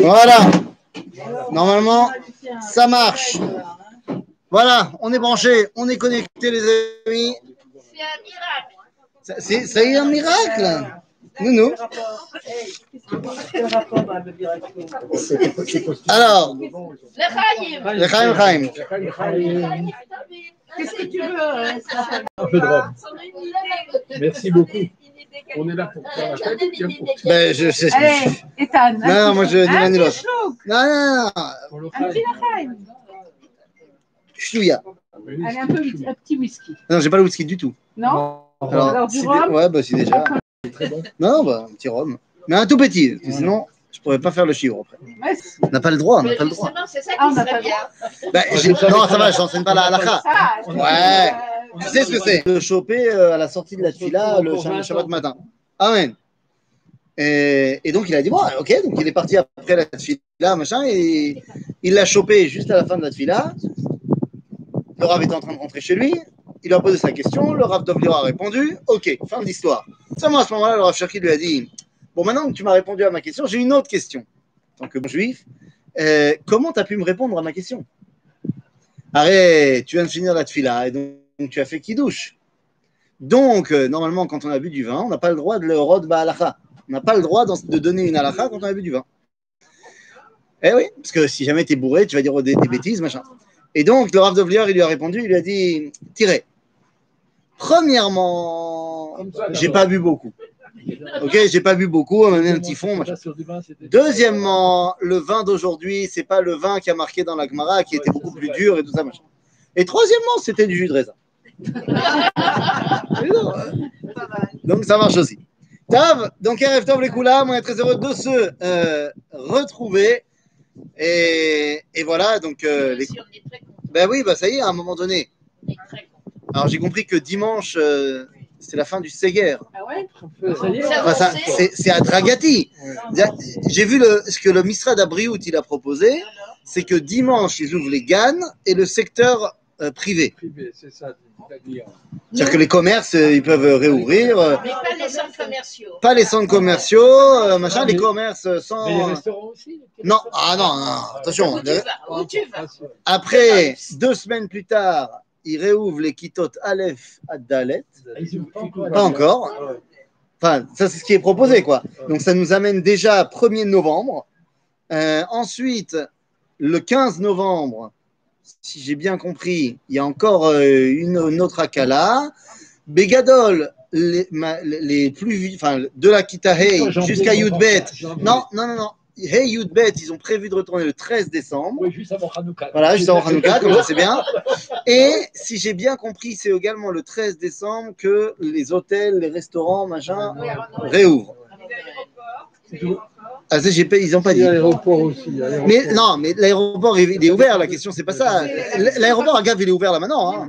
Voilà. Normalement, ça marche. Voilà, on est branché, on est connecté, les amis. C'est un miracle. Ça- C'est ça y est un miracle. Nounou. Alors, Le le Chaim Chaim. Qu'est-ce que tu veux hein, ça Un peu de rhum. Univers, Merci beaucoup. On est là pour faire la Ben, je sais. Allez, Ethan. Non, non, moi je dis l'un l'autre. chaud. Non, non, non. Un petit lachaim. Allez, un peu un petit whisky. Non, j'ai pas le whisky du tout. Non? Alors, Alors, du rhum? Ouais, bah si déjà. très bon. Non, bah un petit rhum. Mais un tout petit, sinon, je pourrais pas faire le chiot après. Ouais, On n'a pas le droit, on n'a pas le droit. c'est ça Ah, qui pas serait bien. Bah, non, ça va, je t'enseigne pas la halakha. Ouais. euh, Tu sais ce que c'est De choper euh, à la sortie de la tefila le Shabbat matin. Amen. Et, et donc il a dit, bon, ok, donc il est parti après la tefila, machin, et il l'a chopé juste à la fin de la tefila. Le Rav était en train de rentrer chez lui, il lui a posé sa question, le Rav Dovliro a répondu, ok, fin de l'histoire. Seulement à ce moment-là, le Rav Cherki lui a dit, bon, maintenant que tu m'as répondu à ma question, j'ai une autre question. En tant que bon juif, euh, comment tu as pu me répondre à ma question? Arrête, tu viens de finir la tefila, et donc, donc tu as fait qui douche. Donc, euh, normalement, quand on a bu du vin, on n'a pas le droit de le rod ba'alacha. On n'a pas le droit de donner une alacha quand on a bu du vin. Eh oui, parce que si jamais tu es bourré, tu vas dire des, des bêtises, machin. Et donc, le Rav Dovlier, il lui a répondu, il lui a dit, tirez. Premièrement, j'ai pas bu beaucoup. Ok, j'ai pas bu beaucoup, on m'a mis un petit fond, Deuxièmement, le vin d'aujourd'hui, c'est pas le vin qui a marqué dans la Gemara, qui était beaucoup plus dur et tout ça, machin. Et troisièmement, c'était du jus de raisin. Donc ça marche aussi. Tav, donc RF Tov les Koulam, on est très heureux de se euh, retrouver. Et, et voilà, donc euh, les... Si on est très content, ben oui, bah ça y est, à un moment donné. Alors j'ai compris que dimanche, euh, c'est la fin du Séguer. Ah ouais Enfin, c'est à Dragati. J'ai vu le, ce que le Misrad Abriout il a proposé, c'est que dimanche ils ouvrent les gannes et le secteur euh, privé. Privé, c'est ça. c'est-à-dire- que les commerces euh, ils peuvent réouvrir, euh, Mais pas les centres commerciaux. pas les centres commerciaux, euh, machin, les commerces sans. Mais les restaurants aussi les Non, ah non, non, attention. Où tu vas Où tu vas Ah, c'est- Après, deux semaines plus tard, ils réouvrent les kitotes Aleph à Dalet. Ah, pas encore. Ah. Enfin, ça c'est ce qui est proposé, quoi. Donc ça nous amène déjà à 1er novembre. Euh, ensuite, le 15 novembre, si j'ai bien compris, il y a encore euh, une, une autre Akala. Bégadol, les, ma- les plus, enfin, de la Kitahei jusqu'à Yudbet. Non, non, non, non. Hey Yudbet, ils ont prévu de retourner le 13 décembre. Oui, juste avant Hanouka. Voilà, juste avant Hanouka, comme ça c'est bien. Et si j'ai bien compris, c'est également le 13 décembre que les hôtels, les restaurants, machin, réouvrent. Ah, ça, j'ai pas, ils n'ont pas dit. l'aéroport aussi. Mais non, mais l'aéroport il il est ouvert, la question c'est pas ça. L'aéroport à Gave il est ouvert là maintenant. hein.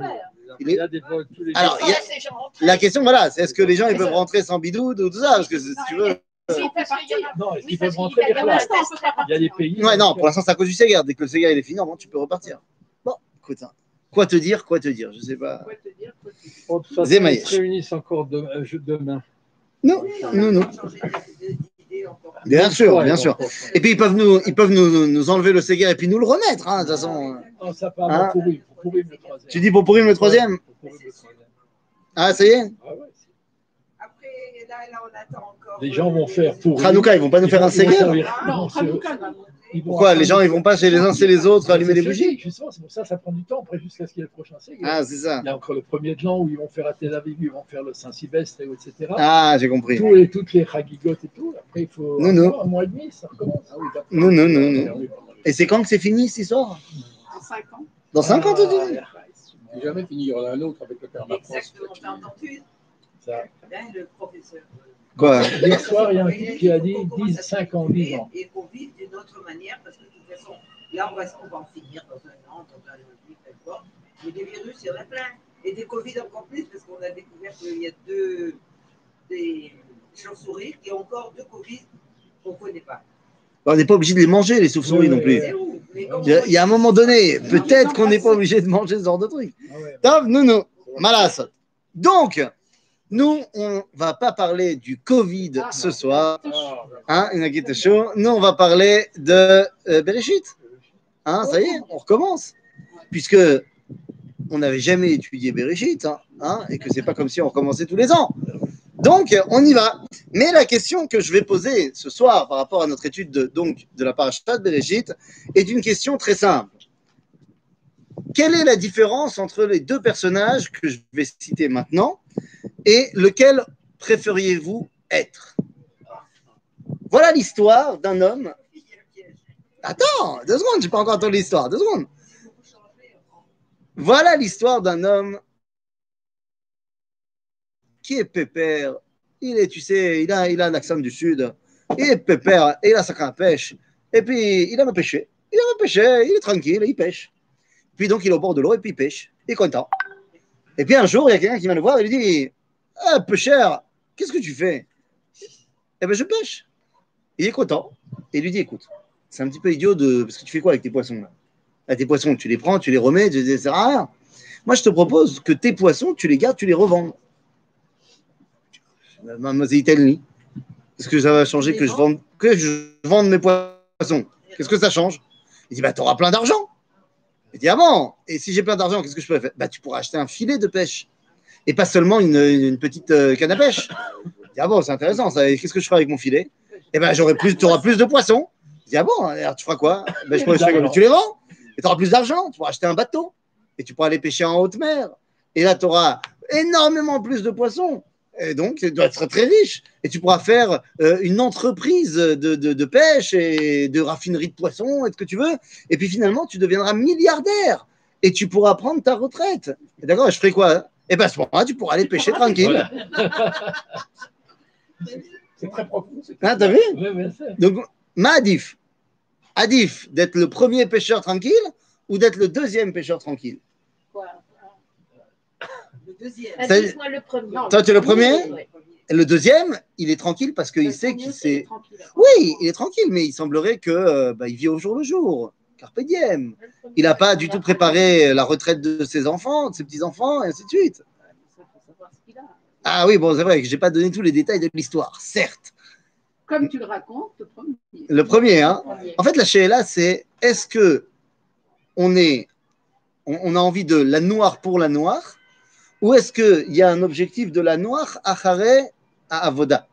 Il y a des vols tous les Alors, a-. La question voilà, c'est est-ce que les gens ils peuvent rentrer sans bidou ou tout ça Parce que si tu veux. A- Non, est-ce qu'ils peuvent rentrer y a. Il y a des pays. Ouais, non, pour l'instant c'est à cause du Ségar. Dès que le il est fini, normalement tu peux repartir. Bon, écoute, hein. quoi te dire, quoi te dire, je sais pas. Façon, Zemaïch. ils se réunissent encore de- euh, demain. Non, non, non. Bien sûr, bien sûr. Et puis ils peuvent nous, ils peuvent nous, nous enlever le Ségar et puis nous le remettre. Hein, de toute façon. Non, ça part Hein pour Pourim, pour Pourim le troisième. Tu dis pour Pourim le troisième. Ah, ça y est Ah ouais, là, là, on attend encore. Les gens vont faire Pourim. Hanouka, ils vont pas nous faire un ils vont Ségar servir- ils Non, vont se- Hanouka, non. ils vont Pourquoi Les gens ils vont pas chez les uns chez les autres allumer des bougies Justement, c'est pour ça que ça prend du temps après jusqu'à ce qu'il y ait le prochain Ségar. Ah, c'est ça. Il y a encore le premier de l'an où ils vont faire à Tel Aviv, ils vont faire le Saint-Sylvestre, et etc. Ah, j'ai compris. Tous les, toutes les chagigotes et tout. Après, il faut Non, un, non. Mois, un mois et demi, ça recommence. Ah oui, d'accord. Non, non, non, non. Ah. Et c'est quand que c'est fini cette histoire? En 5 ans. Dans 50 ans Ah, C'est jamais fini. Il y en a un autre avec le père Macron. Exactement, t'as entendu ça. hein, le professeur. Quoi Hier soir, il y a un type qui a dit 10, 5 ans, 10 ans. Et qu'on vive d'une autre manière, parce que de toute façon, là, on va, on va en finir dans un an, dans un an, peu importe. Mais des virus, il y en a plein. Et des Covid encore plus, parce qu'on a découvert qu'il y a deux des chauves-souris qui ont encore deux Covid qu'on ne connaît pas. On n'est pas obligé de les manger, les souffles-souris non plus. Où Il y, a, il y a un moment donné, peut-être qu'on n'est pas obligé de manger ce genre de truc. Ah ouais. Top, non, non. Malas. Donc, Nous, on va pas parler du Covid Ah, ce soir. Ah, Hein. Nous, on va parler de euh, Bereshit. Hein, ça y est, on recommence. Puisque on n'avait jamais étudié Bereshit, hein, hein, et que c'est pas comme si on recommençait tous les ans. Donc, on y va. Mais la question que je vais poser ce soir par rapport à notre étude de, donc, de la de Bereshit est une question très simple. Quelle est la différence entre les deux personnages que je vais citer maintenant et lequel préfériez-vous être? Voilà l'histoire d'un homme. Attends, deux secondes, j'ai pas encore entendu l'histoire. Deux secondes. Voilà l'histoire d'un homme qui est pépère. Il est, tu sais, il a, il a un accent du sud. Il est pépère et il a sa à pêche. Et puis, il aime pêcher. Il aime pêcher, il est tranquille, il pêche. Puis donc, il est au bord de l'eau et puis il pêche. Il est content. Et puis un jour, il y a quelqu'un qui vient le voir et lui dit Ah, pêcheur, qu'est-ce que tu fais? Eh bien, je pêche. Il est content. Et il lui dit Écoute, c'est un petit peu idiot de. Parce que tu fais quoi avec tes poissons là? Ah, Tes poissons, tu les prends, tu les remets, tu à rien. Moi, je te propose que tes poissons, tu les gardes, tu les revends. Mademoiselle Est-ce que ça va changer que je vende, que je vende mes poissons? Qu'est-ce que ça change? Il dit Bah, tu auras plein d'argent. Il dit Ah bon Et si j'ai plein d'argent, qu'est-ce que je peux faire? Bah, tu pourras acheter un filet de pêche. Et pas seulement une, petite euh, canne à pêche. Dit Ah bon, c'est intéressant Qu'est-ce que je ferai avec mon filet? Eh ben, j'aurai plus, tu auras plus de poissons. Dit Ah bon Alors, tu feras quoi? Ben, je comme- Tu les vends et tu auras plus d'argent. Tu pourras acheter un bateau. Et tu pourras aller pêcher en haute mer. Et là, tu auras énormément plus de poissons. Et donc, tu dois être très riche. Et tu pourras faire euh, une entreprise de, pêche et de raffinerie de poissons et ce que tu veux. Et puis finalement, tu deviendras milliardaire. Et tu pourras prendre ta retraite. Et D'accord Je ferai quoi? Et bien à ce moment-là, tu pourras aller pêcher tranquille. C'est très profond. Hein, T'as vu c'est- Donc, ma Adif. Adif, d'être le premier pêcheur tranquille ou d'être le deuxième pêcheur tranquille? Quoi? Le deuxième. Ah, Ça- Dites-moi le premier. Toi, tu es le premier? Oui. Le deuxième, il est tranquille parce qu'il sait qu'il sait. tranquille. Oui, il est tranquille, mais il semblerait que euh, bah, il vit au jour le jour. Carpe diem. Il n'a pas du tout préparé la retraite de ses enfants, de ses petits-enfants, et ainsi de suite. Ah oui, bon, c'est vrai que je n'ai pas donné tous les détails de l'histoire, certes. Comme tu le racontes, le premier. Le premier, hein. En fait, la là, c'est est-ce que on est, on, on a envie de la noire pour la noire, ou est-ce qu'il y a un objectif de la noire à Haré, à Avoda.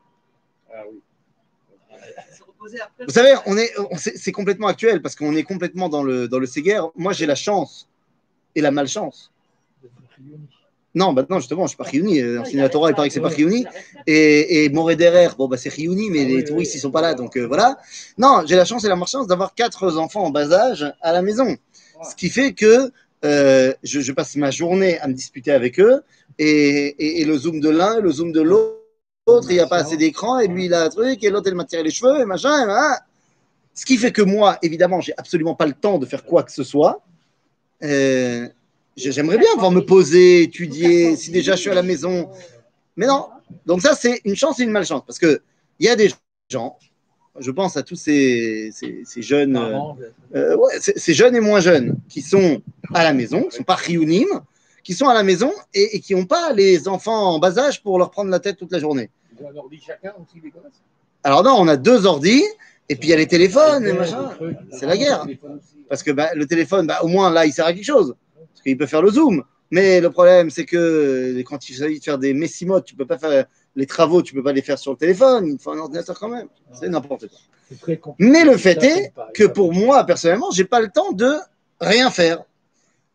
Après. Vous savez, on est, on- c'est complètement actuel parce qu'on est complètement dans le dans le Séguer. Moi, j'ai la chance et la malchance. Non, bah non, justement, je suis pas Riouni. Enseigner la Torah, il paraît que c'est pas. Riouni. Et, et Moréderer, bon, bah, c'est Riouni, mais Ah les touristes, ils sont pas là, donc euh, voilà. Non, j'ai la chance et la malchance d'avoir quatre enfants en bas âge à la maison. Ce qui fait que euh, je, je passe ma journée à me disputer avec eux, et, et- et le zoom de l'un et le zoom de l'autre, il n'y a pas assez d'écran, et lui, il a un truc, et l'autre, il m'a tiré les cheveux, et machin, et machin. Ce qui fait que moi, évidemment, j'ai absolument pas le temps de faire quoi que ce soit. Euh, j'ai- J'aimerais bien pouvoir me poser, étudier, si déjà je suis à la maison. Mais non. Donc ça, c'est une chance et une malchance. Parce qu'il y a des gens, je pense à tous ces, ces- ces jeunes, euh, euh, ouais, ces ces jeunes et moins jeunes, qui sont à la maison, qui sont pas riounim, qui sont à la maison et, et qui n'ont pas les enfants en bas âge pour leur prendre la tête toute la journée. Ils ont un ordi chacun aussi, les gosses Alors non, on a deux ordis, et puis il y a les téléphones et machin. C'est la guerre. Parce que bah, le téléphone, bah, au moins là, il sert à quelque chose. Parce qu'il peut faire le zoom. Mais le problème, c'est que quand il s'agit de faire des messimotes, tu peux pas faire les travaux, tu peux pas les faire sur le téléphone. Il faut un ordinateur quand même. C'est n'importe quoi. Mais le fait est que pour moi, personnellement, j'ai pas le temps de rien faire.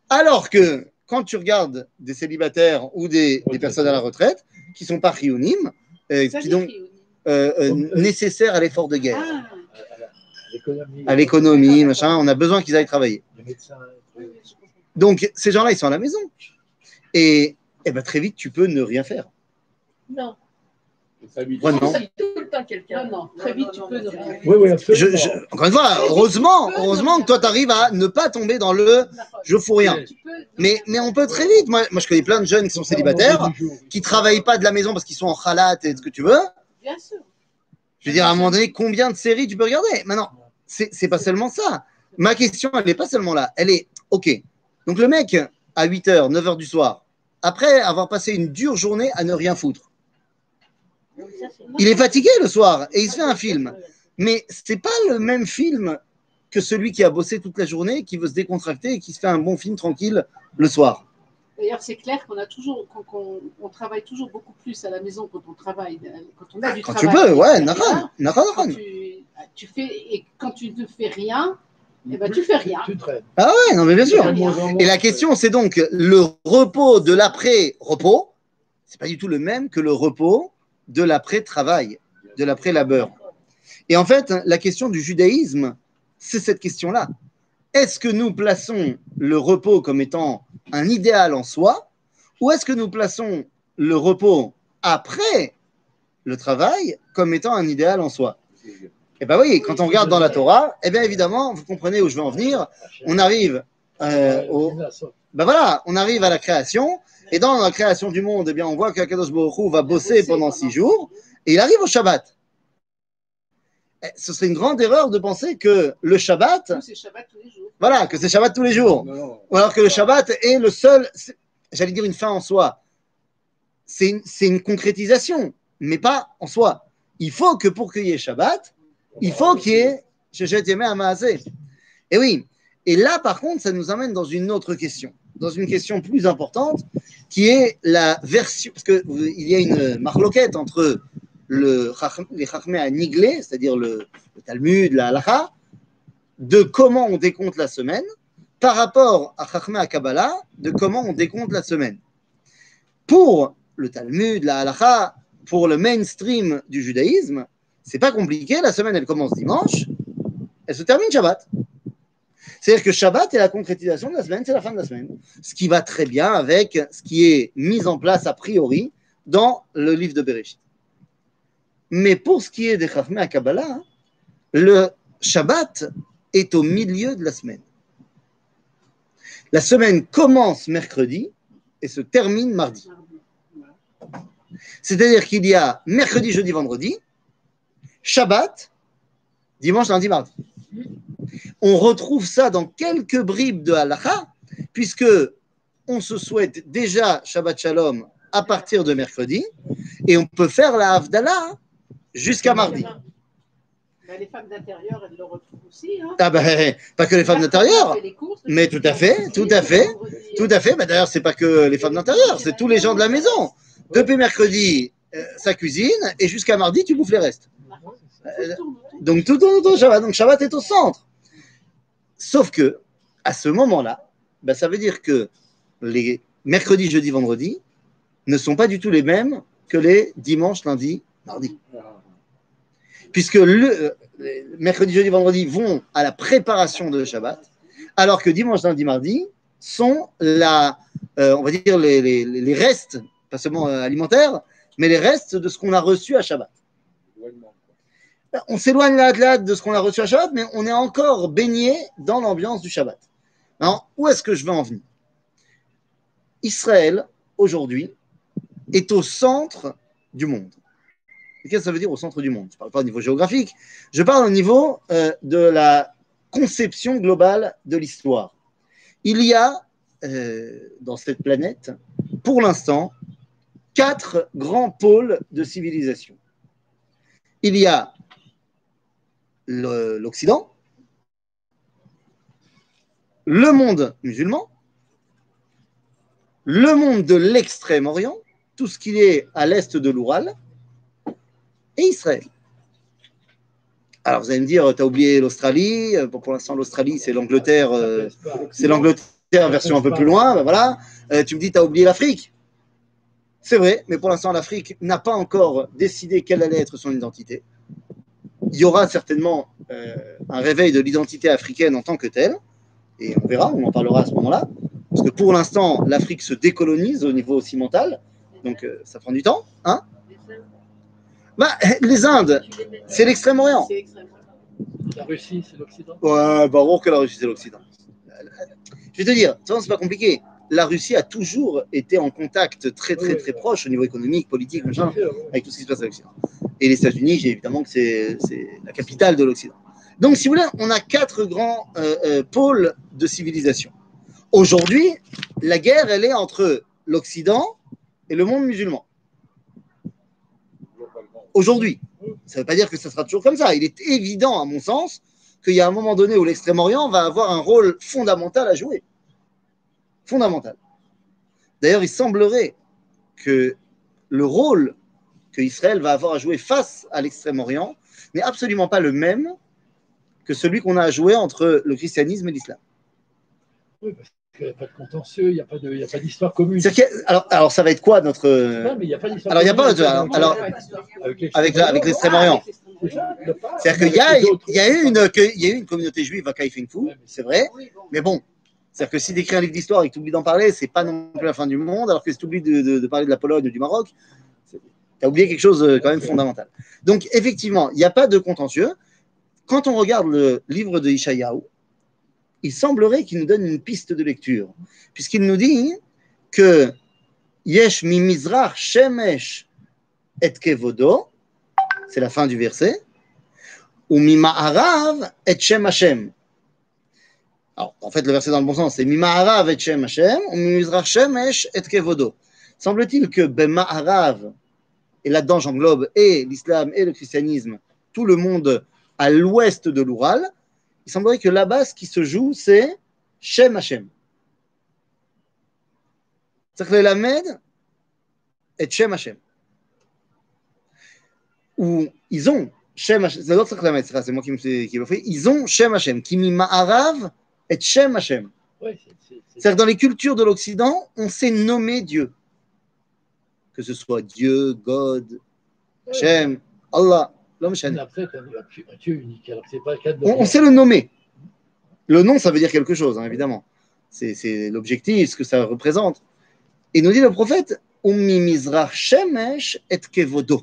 Alors que quand tu regardes des célibataires ou des, des personnes à la retraite qui sont pas rionimes, euh, qui j'ai donc euh, euh, nécessaires à l'effort de guerre, Ah, à l'économie, machin, on a besoin qu'ils aillent travailler. Donc ces gens-là, ils sont à la maison. Et, eh ben, très vite, tu peux ne rien faire. Non. Et ça lui- Ouais, non. C'est tout le temps quelqu'un. Non, non, très vite, tu non, peux. non, ne c'est rien pas- Oui, oui, absolument. Je, je- encore une fois, heureusement, heureusement que toi, tu arrives à ne pas tomber dans le je fous rien. Mais, mais on peut très vite. Moi, moi, je connais plein de jeunes qui sont célibataires, qui travaillent pas de la maison parce qu'ils sont en khalat et ce que tu veux. Bien sûr. Je veux dire, à un moment donné, combien de séries tu peux regarder? Maintenant, c'est c'est pas seulement ça. Ma question, elle n'est pas seulement là. Elle est, OK. Donc, le mec, à 8h, 9h du soir, après avoir passé une dure journée à ne rien foutre, Il est fatigué le soir et il se fait un film. Mais c'est pas le même film que celui qui a bossé toute la journée, qui veut se décontracter et qui se fait un bon film tranquille le soir. D'ailleurs, c'est clair qu'on a toujours, qu'on, qu'on- on travaille toujours beaucoup plus à la maison quand on travaille, quand on a du Quand tu travail. peux, ouais, Et Naran, Naran, tu, tu fais, et quand tu ne fais rien, eh ben, tu fais rien. Tu. Ah ouais, non mais bien sûr. Et la question, c'est donc le repos de l'après-repos, c'est pas du tout le même que le repos de l'après-travail, de l'après-labeur. Et en fait, la question du judaïsme, c'est cette question-là. Est-ce que nous plaçons le repos comme étant un idéal en soi, ou est-ce que nous plaçons le repos après le travail comme étant un idéal en soi? Eh bien oui, quand on regarde dans la Torah, eh bien évidemment, vous comprenez où je veux en venir, on arrive euh, au, ben voilà, on arrive à la création, et dans la création du monde, eh bien, on voit qu'Akadosh Baruch va bosser pendant six jours, et il arrive au Shabbat. Eh, Ce serait une grande erreur de penser que le Shabbat, Shabbat tous les jours. voilà, que c'est Shabbat tous les jours, Non, non. ou alors que le Shabbat est le seul, j'allais dire une fin en soi. C'est une, c'est une concrétisation, mais pas en soi. Il faut que pour qu'il y ait Shabbat, il faut qu'il y ait Shechet. Et oui, et là par contre, ça nous amène dans une autre question, dans une question plus importante, qui est la version, parce qu'il y a une marloquette entre le, les Chachmé à Niglé, c'est-à-dire le, le Talmud, la Halacha, de comment on décompte la semaine, par rapport à Chachmé à Kabbalah, de comment on décompte la semaine. Pour le Talmud, la Halacha, pour le mainstream du judaïsme, c'est pas compliqué, la semaine elle commence dimanche, elle se termine Shabbat. C'est-à-dire que Shabbat est la concrétisation de la semaine, c'est la fin de la semaine. Ce qui va très bien avec ce qui est mis en place a priori dans le livre de Bereshit. Mais pour ce qui est des Chachmé à Kabbalah, hein, le Shabbat est au milieu de la semaine. La semaine commence mercredi et se termine mardi. C'est-à-dire qu'il y a mercredi, jeudi, vendredi, Shabbat, dimanche, lundi, mardi. On retrouve ça dans quelques bribes de halakha, puisque on se souhaite déjà Shabbat Shalom à partir de mercredi, et on peut faire la Havdalah jusqu'à mardi. Les femmes d'intérieur, elles le retrouvent aussi. Hein. Ah ben, pas que les femmes d'intérieur, mais tout à fait, tout à fait, tout à fait. D'ailleurs, c'est pas que les femmes d'intérieur, c'est tous les gens de la maison. Depuis mercredi, euh, ça cuisine, et jusqu'à mardi, tu bouffes les restes. Euh, Donc tout tourne autour de Shabbat. Donc Shabbat est au centre. Sauf que, à ce moment-là, ben, ça veut dire que les mercredis, jeudi, vendredi ne sont pas du tout les mêmes que les dimanches, lundi, mardi. Puisque le, euh, mercredi, jeudi, vendredi vont à la préparation de Shabbat, alors que dimanche, lundi, mardi sont la, euh, les restes, pas seulement euh, alimentaires, mais les restes de ce qu'on a reçu à Shabbat. On s'éloigne là, là de ce qu'on a reçu à Shabbat, mais on est encore baigné dans l'ambiance du Shabbat. Alors, où est-ce que je veux en venir? Israël, aujourd'hui, est au centre du monde. Qu'est-ce que ça veut dire au centre du monde? Je ne parle pas au niveau géographique, je parle au niveau euh, de la conception globale de l'histoire. Il y a euh, dans cette planète, pour l'instant, quatre grands pôles de civilisation. Il y a l'Occident, le monde musulman, le monde de l'extrême-orient, tout ce qui est à l'est de l'Oural, et Israël. Alors vous allez me dire, tu as oublié l'Australie. Euh, pour l'instant, l'Australie, c'est l'Angleterre, euh, c'est l'Angleterre version un peu plus loin. ben voilà. Euh, tu me dis, tu as oublié l'Afrique. C'est vrai, mais pour l'instant, l'Afrique n'a pas encore décidé quelle allait être son identité. Il y aura certainement euh, un réveil de l'identité africaine en tant que telle, et on verra, on en parlera à ce moment-là. Parce que pour l'instant, l'Afrique se décolonise au niveau cimental, donc euh, ça prend du temps. Hein bah, les Indes, c'est l'extrême-orient. La Russie, c'est l'Occident. Ouais, bah, que la Russie, c'est l'Occident. Je vais te dire, c'est pas compliqué. La Russie a toujours été en contact très, très, très proche au niveau économique, politique, machin, avec tout ce qui se passe à l'Occident. Et les États-Unis, évidemment que c'est c'est la capitale de l'Occident. Donc, si vous voulez, on a quatre grands euh, euh, pôles de civilisation. Aujourd'hui, la guerre, elle est entre l'Occident et le monde musulman. aujourd'hui. Ça ne veut pas dire que ça sera toujours comme ça. Il est évident, à mon sens, qu'il y a un moment donné où l'Extrême-Orient va avoir un rôle fondamental à jouer. Fondamental. D'ailleurs, il semblerait que le rôle que Israël va avoir à jouer face à l'Extrême-Orient n'est absolument pas le même que celui qu'on a à jouer entre le christianisme et l'islam. Oui, parce qu'il n'y a pas de contentieux, il n'y a pas d'histoire commune. Alors, alors, ça va être quoi notre. Non, mais il n'y a pas d'histoire Alors, il y a pas commune. alors- Avec l'extrême-orient. C'est-à-dire qu'il y a, y a eu une, que- il y a eu une communauté juive à Kaifengfu, c'est vrai, mais bon. C'est-à-dire que si tu écris un livre d'histoire et que tu oublies d'en parler, c'est pas non plus la fin du monde, alors que si tu oublies de, de- de parler de la Pologne ou du Maroc, tu as oublié quelque chose euh, quand même fondamental. Donc, effectivement, il n'y a pas de contentieux. Quand on regarde le livre de Ishayahu, il semblerait qu'il nous donne une piste de lecture, puisqu'il nous dit que Yesh mi mizrach shemesh et kevodo, c'est la fin du verset, ou mi ma'arav et shem Hashem. Alors, en fait, le verset dans le bon sens, c'est mi ma'arav et shem Hashem, ou mi mizrach shemesh et kevodo. Semble-t-il que ben ma'arav, et là-dedans j'englobe et l'islam et le christianisme, tout le monde à l'ouest de l'Oural, il semblerait que là-bas, ce qui se joue, c'est Shem Hashem. C'est-à-dire que le Lamed est Shem Hashem. Où ils ont Shem Hashem, c'est moi qui me l'ai fait, ils ont Shem Hashem, qui mi ma'arav et Shem Hashem. C'est-à-dire que dans les cultures de l'Occident, on sait nommer Dieu. Que ce soit Dieu, God, Hashem, Allah, l'homme on, on sait le nommer. Le nom, ça veut dire quelque chose, hein, évidemment. C'est l'objectif, ce que ça représente. Et nous dit le prophète, Ummi Mizrach Shemesh et Kevodo.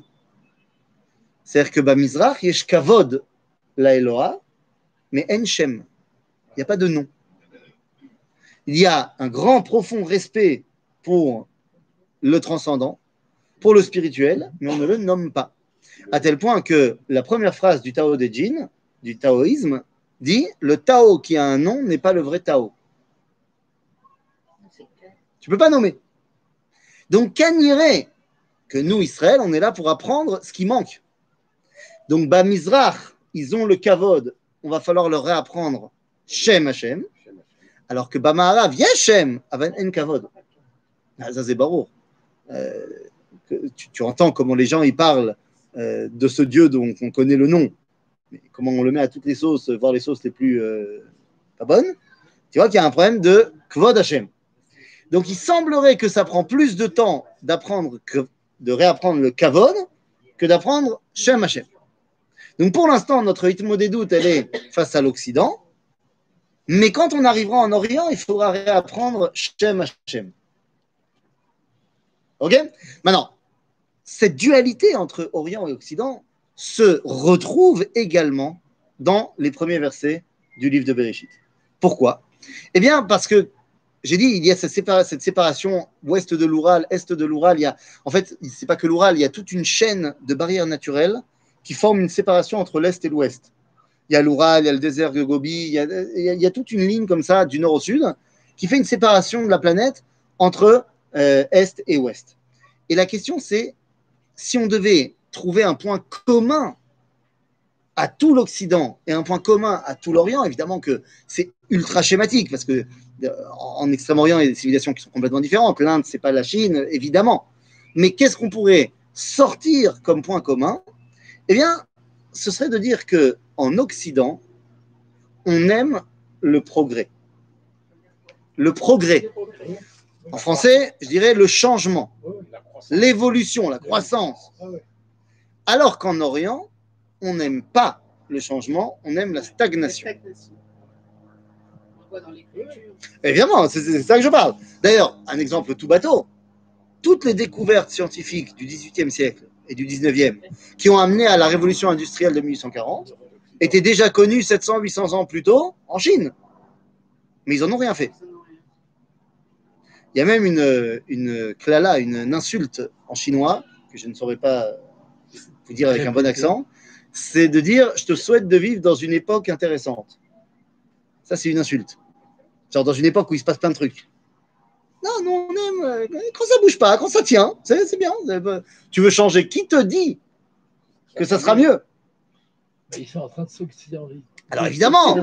C'est-à-dire que bah, Mizrach, yesh Kavod la Eloha, mais En Shem. Il n'y a pas de nom. Il y a un grand, profond respect pour le transcendant, pour le spirituel, mais on ne le nomme pas. À tel point que la première phrase du Tao de Jin, du taoïsme, dit le Tao qui a un nom n'est pas le vrai Tao. Tu peux pas nommer. Donc, Kaniré, que nous, Israël, on est là pour apprendre ce qui manque? Donc, Ba Mizrach, ils ont le Kavod, on va falloir leur réapprendre Shem Hashem, alors que Ba Ma'arav, Yeshem, Avan En Kavod. Ah, Ça, c'est tu, entends comment les gens ils parlent euh, de ce Dieu dont on connaît le nom, mais comment on le met à toutes les sauces, voire les sauces les plus euh, pas bonnes, tu vois qu'il y a un problème de Kvod Hashem. Donc il semblerait que ça prend plus de temps d'apprendre de réapprendre le Kavod que d'apprendre Shem Hashem. Donc pour l'instant, notre rythme des doutes, elle est face à l'Occident, mais quand on arrivera en Orient, il faudra réapprendre Shem Hashem. Ok Maintenant, cette dualité entre Orient et Occident se retrouve également dans les premiers versets du livre de Bereshit. Pourquoi? Eh bien, parce que j'ai dit, il y a cette, sépara- cette séparation ouest de l'Oural, est de l'Oural. En fait, c'est pas que l'Oural, il y a toute une chaîne de barrières naturelles qui forment une séparation entre l'est et l'ouest. Il y a l'Oural, il y a le désert de Gobi, il y a toute une ligne comme ça, du nord au sud, qui fait une séparation de la planète entre euh, est et ouest. Et la question, c'est si on devait trouver un point commun à tout l'Occident et un point commun à tout l'Orient, évidemment que c'est ultra schématique parce que euh, en Extrême-Orient, il y a des civilisations qui sont complètement différentes. L'Inde, c'est pas la Chine, évidemment. Mais qu'est-ce qu'on pourrait sortir comme point commun? Eh bien, ce serait de dire que en Occident, on aime le progrès. Le progrès. En français, je dirais le changement, l'évolution, la croissance. Alors qu'en Orient, on n'aime pas le changement, on aime la stagnation. Évidemment, c'est ça que je parle. D'ailleurs, un exemple tout bateau. Toutes les découvertes scientifiques du XVIIIe siècle et du XIXe qui ont amené à la révolution industrielle de 1840 étaient déjà connues 700-800 ans plus tôt en Chine. Mais ils n'en ont rien fait. Il y a même une, une klala, une, insulte en chinois, que je ne saurais pas vous dire avec un bon accent, c'est de dire « je te souhaite de vivre dans une époque intéressante ». Ça, c'est une insulte. Genre dans une époque où il se passe plein de trucs. Non, non, on aime, euh, quand ça bouge pas, quand ça tient, c'est bien. Tu veux changer, qui te dit que ça sera mieux? Ils sont en train de s'occidentaliser. Alors évidemment,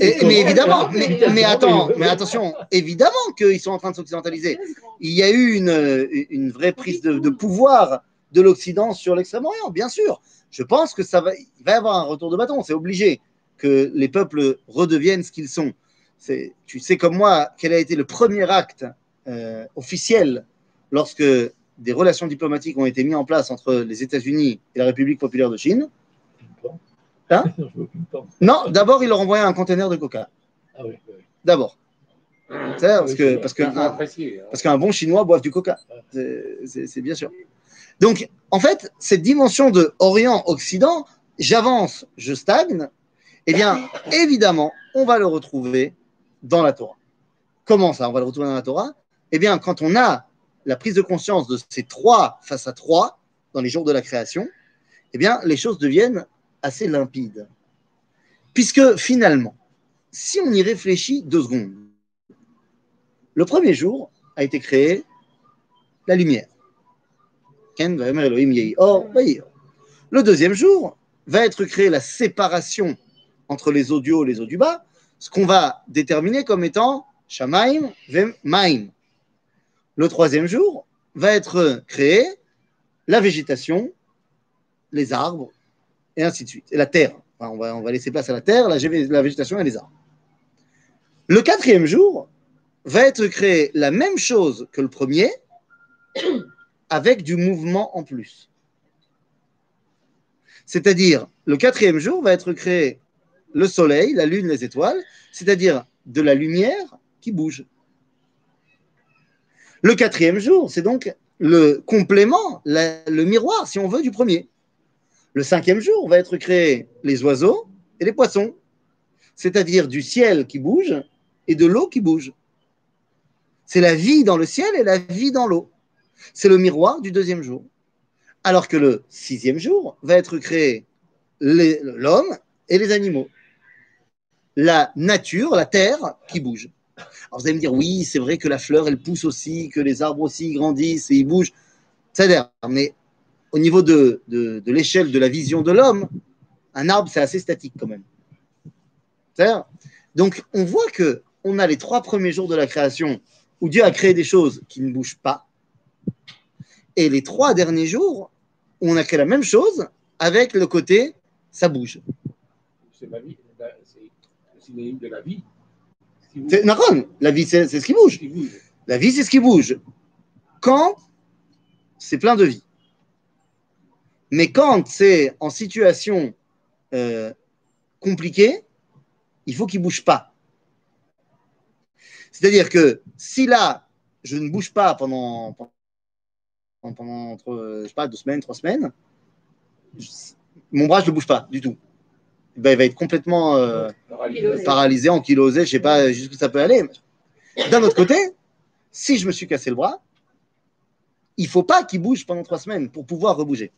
et- mais évidemment, mais, mais attends, mais attention, évidemment qu'ils sont en train de s'occidentaliser. Il y a eu une, une vraie prise de, de pouvoir de l'Occident sur l'Extrême-Orient, bien sûr. Je pense que ça va, il va y avoir un retour de bâton. C'est obligé que les peuples redeviennent ce qu'ils sont. Tu sais comme moi quel a été le premier acte euh, officiel lorsque des relations diplomatiques ont été mises en place entre les États-Unis et la République populaire de Chine? Hein Non, d'abord ils leur envoyaient un conteneur de coca. Ah oui, oui. D'abord. Sais, Parce Oui, que qu'un hein. parce qu'un bon Chinois boive du coca. C'est- C'est c'est bien sûr. Donc, en fait, cette dimension de Orient-Occident, j'avance, je stagne, eh bien, évidemment, on va le retrouver dans la Torah. Comment ça, on va le retrouver dans la Torah? Eh bien, quand on a la prise de conscience de ces trois face à trois dans les jours de la création, eh bien, les choses deviennent assez limpides. Puisque finalement, si on y réfléchit deux secondes, le premier jour a été créé la lumière. Le deuxième jour va être créée la séparation entre les eaux du haut et les eaux du bas, ce qu'on va déterminer comme étant Shamaim Maim. Le troisième jour va être créé la végétation, les arbres, et ainsi de suite. Et la terre. On, va, laisser place à la terre, la, gé- la végétation et les arbres. Le quatrième jour va être créé la même chose que le premier, avec du mouvement en plus. C'est-à-dire, le quatrième jour va être créé le soleil, la lune, les étoiles, c'est-à-dire de la lumière qui bouge. Le quatrième jour, c'est donc le complément, le miroir, si on veut, du premier. Le cinquième jour va être créé les oiseaux et les poissons, c'est-à-dire du ciel qui bouge et de l'eau qui bouge. C'est la vie dans le ciel et la vie dans l'eau. C'est le miroir du deuxième jour. Alors que le sixième jour va être créé l'homme et les animaux. La nature, la terre qui bouge. Alors vous allez me dire, oui, c'est vrai que la fleur, elle pousse aussi, que les arbres aussi grandissent et ils bougent. C'est-à-dire, mais au niveau de, de, de l'échelle de la vision de l'homme, un arbre, c'est assez statique quand même. Donc on voit que on a les trois premiers jours de la création où Dieu a créé des choses qui ne bougent pas. Et les trois derniers jours, où on a créé la même chose avec le côté ça bouge. C'est la vie. C'est le synonyme de la vie. C'est la vie, c'est ce qui bouge. La vie, c'est ce qui bouge. Quand c'est plein de vie. Mais quand c'est en situation euh, compliquée, il faut qu'il ne bouge pas. C'est-à-dire que si là, je ne bouge pas pendant, pendant, pendant entre, je sais pas, deux semaines, trois semaines, je- mon bras, je ne bouge pas du tout. Ben, il va être complètement euh, Paralysé. paralysé, ankylosé, je sais pas jusqu'où ça peut aller. D'un autre côté, si je me suis cassé le bras, il faut pas qu'il bouge pendant trois semaines pour pouvoir rebouger.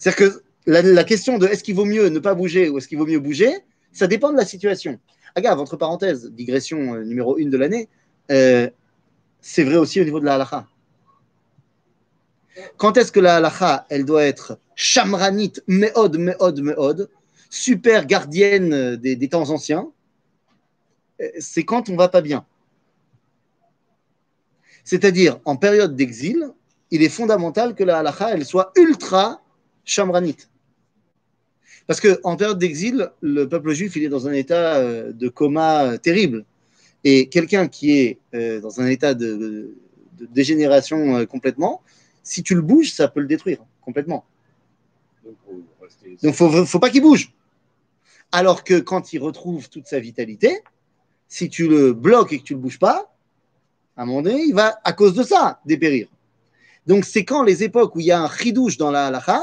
C'est-à-dire que la, question de est-ce qu'il vaut mieux ne pas bouger ou est-ce qu'il vaut mieux bouger, ça dépend de la situation. Agave, entre parenthèses, digression euh, numéro une de l'année, euh, c'est vrai aussi au niveau de la halakha. Quand est-ce que la halakha, elle doit être chamranite, meod, meod, meod, super gardienne euh, des, temps anciens, c'est quand on va pas bien. C'est-à-dire, en période d'exil, il est fondamental que la halakha, elle soit ultra chamranite. Parce qu'en période d'exil, le peuple juif, il est dans un état euh, de coma euh, terrible. Et quelqu'un qui est euh, dans un état de, de dégénération complètement, si tu le bouges, ça peut le détruire complètement. Donc, il ne faut, pas qu'il bouge. Alors que quand il retrouve toute sa vitalité, si tu le bloques et que tu ne le bouges pas, à un moment donné, il va, à cause de ça, dépérir. Donc, c'est quand les époques où il y a un chidouche dans la halakha,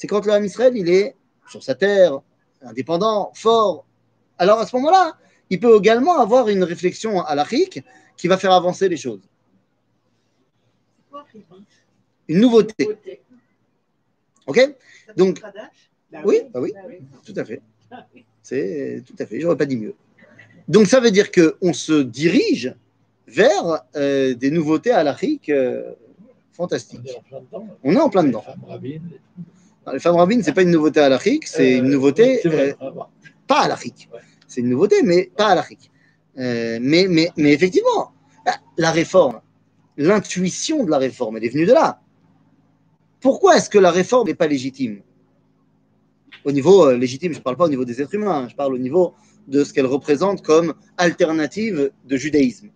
c'est quand le Ham Israël, il est sur sa terre, indépendant, fort. Alors, à ce moment-là, il peut également avoir une réflexion halachique qui va faire avancer les choses. Une nouveauté. OK Donc, oui, bah oui, tout à fait. C'est tout à fait, j'aurais pas dit mieux. Donc ça veut dire qu'on se dirige vers euh, des nouveautés halachiques euh, fantastiques. On est en plein dedans. Les femmes rabbines, c'est pas une nouveauté halachique, c'est une Euh, nouveauté c'est vrai. euh, Ah, pas halachique. C'est une nouveauté, mais pas halachique. Euh, mais, mais, mais effectivement, la- la réforme, l'intuition de la réforme, elle est venue de là. Pourquoi est-ce que la réforme n'est pas légitime? Au niveau euh, légitime, je ne parle pas au niveau des êtres humains, hein, je parle au niveau de ce qu'elle représente comme alternative de judaïsme.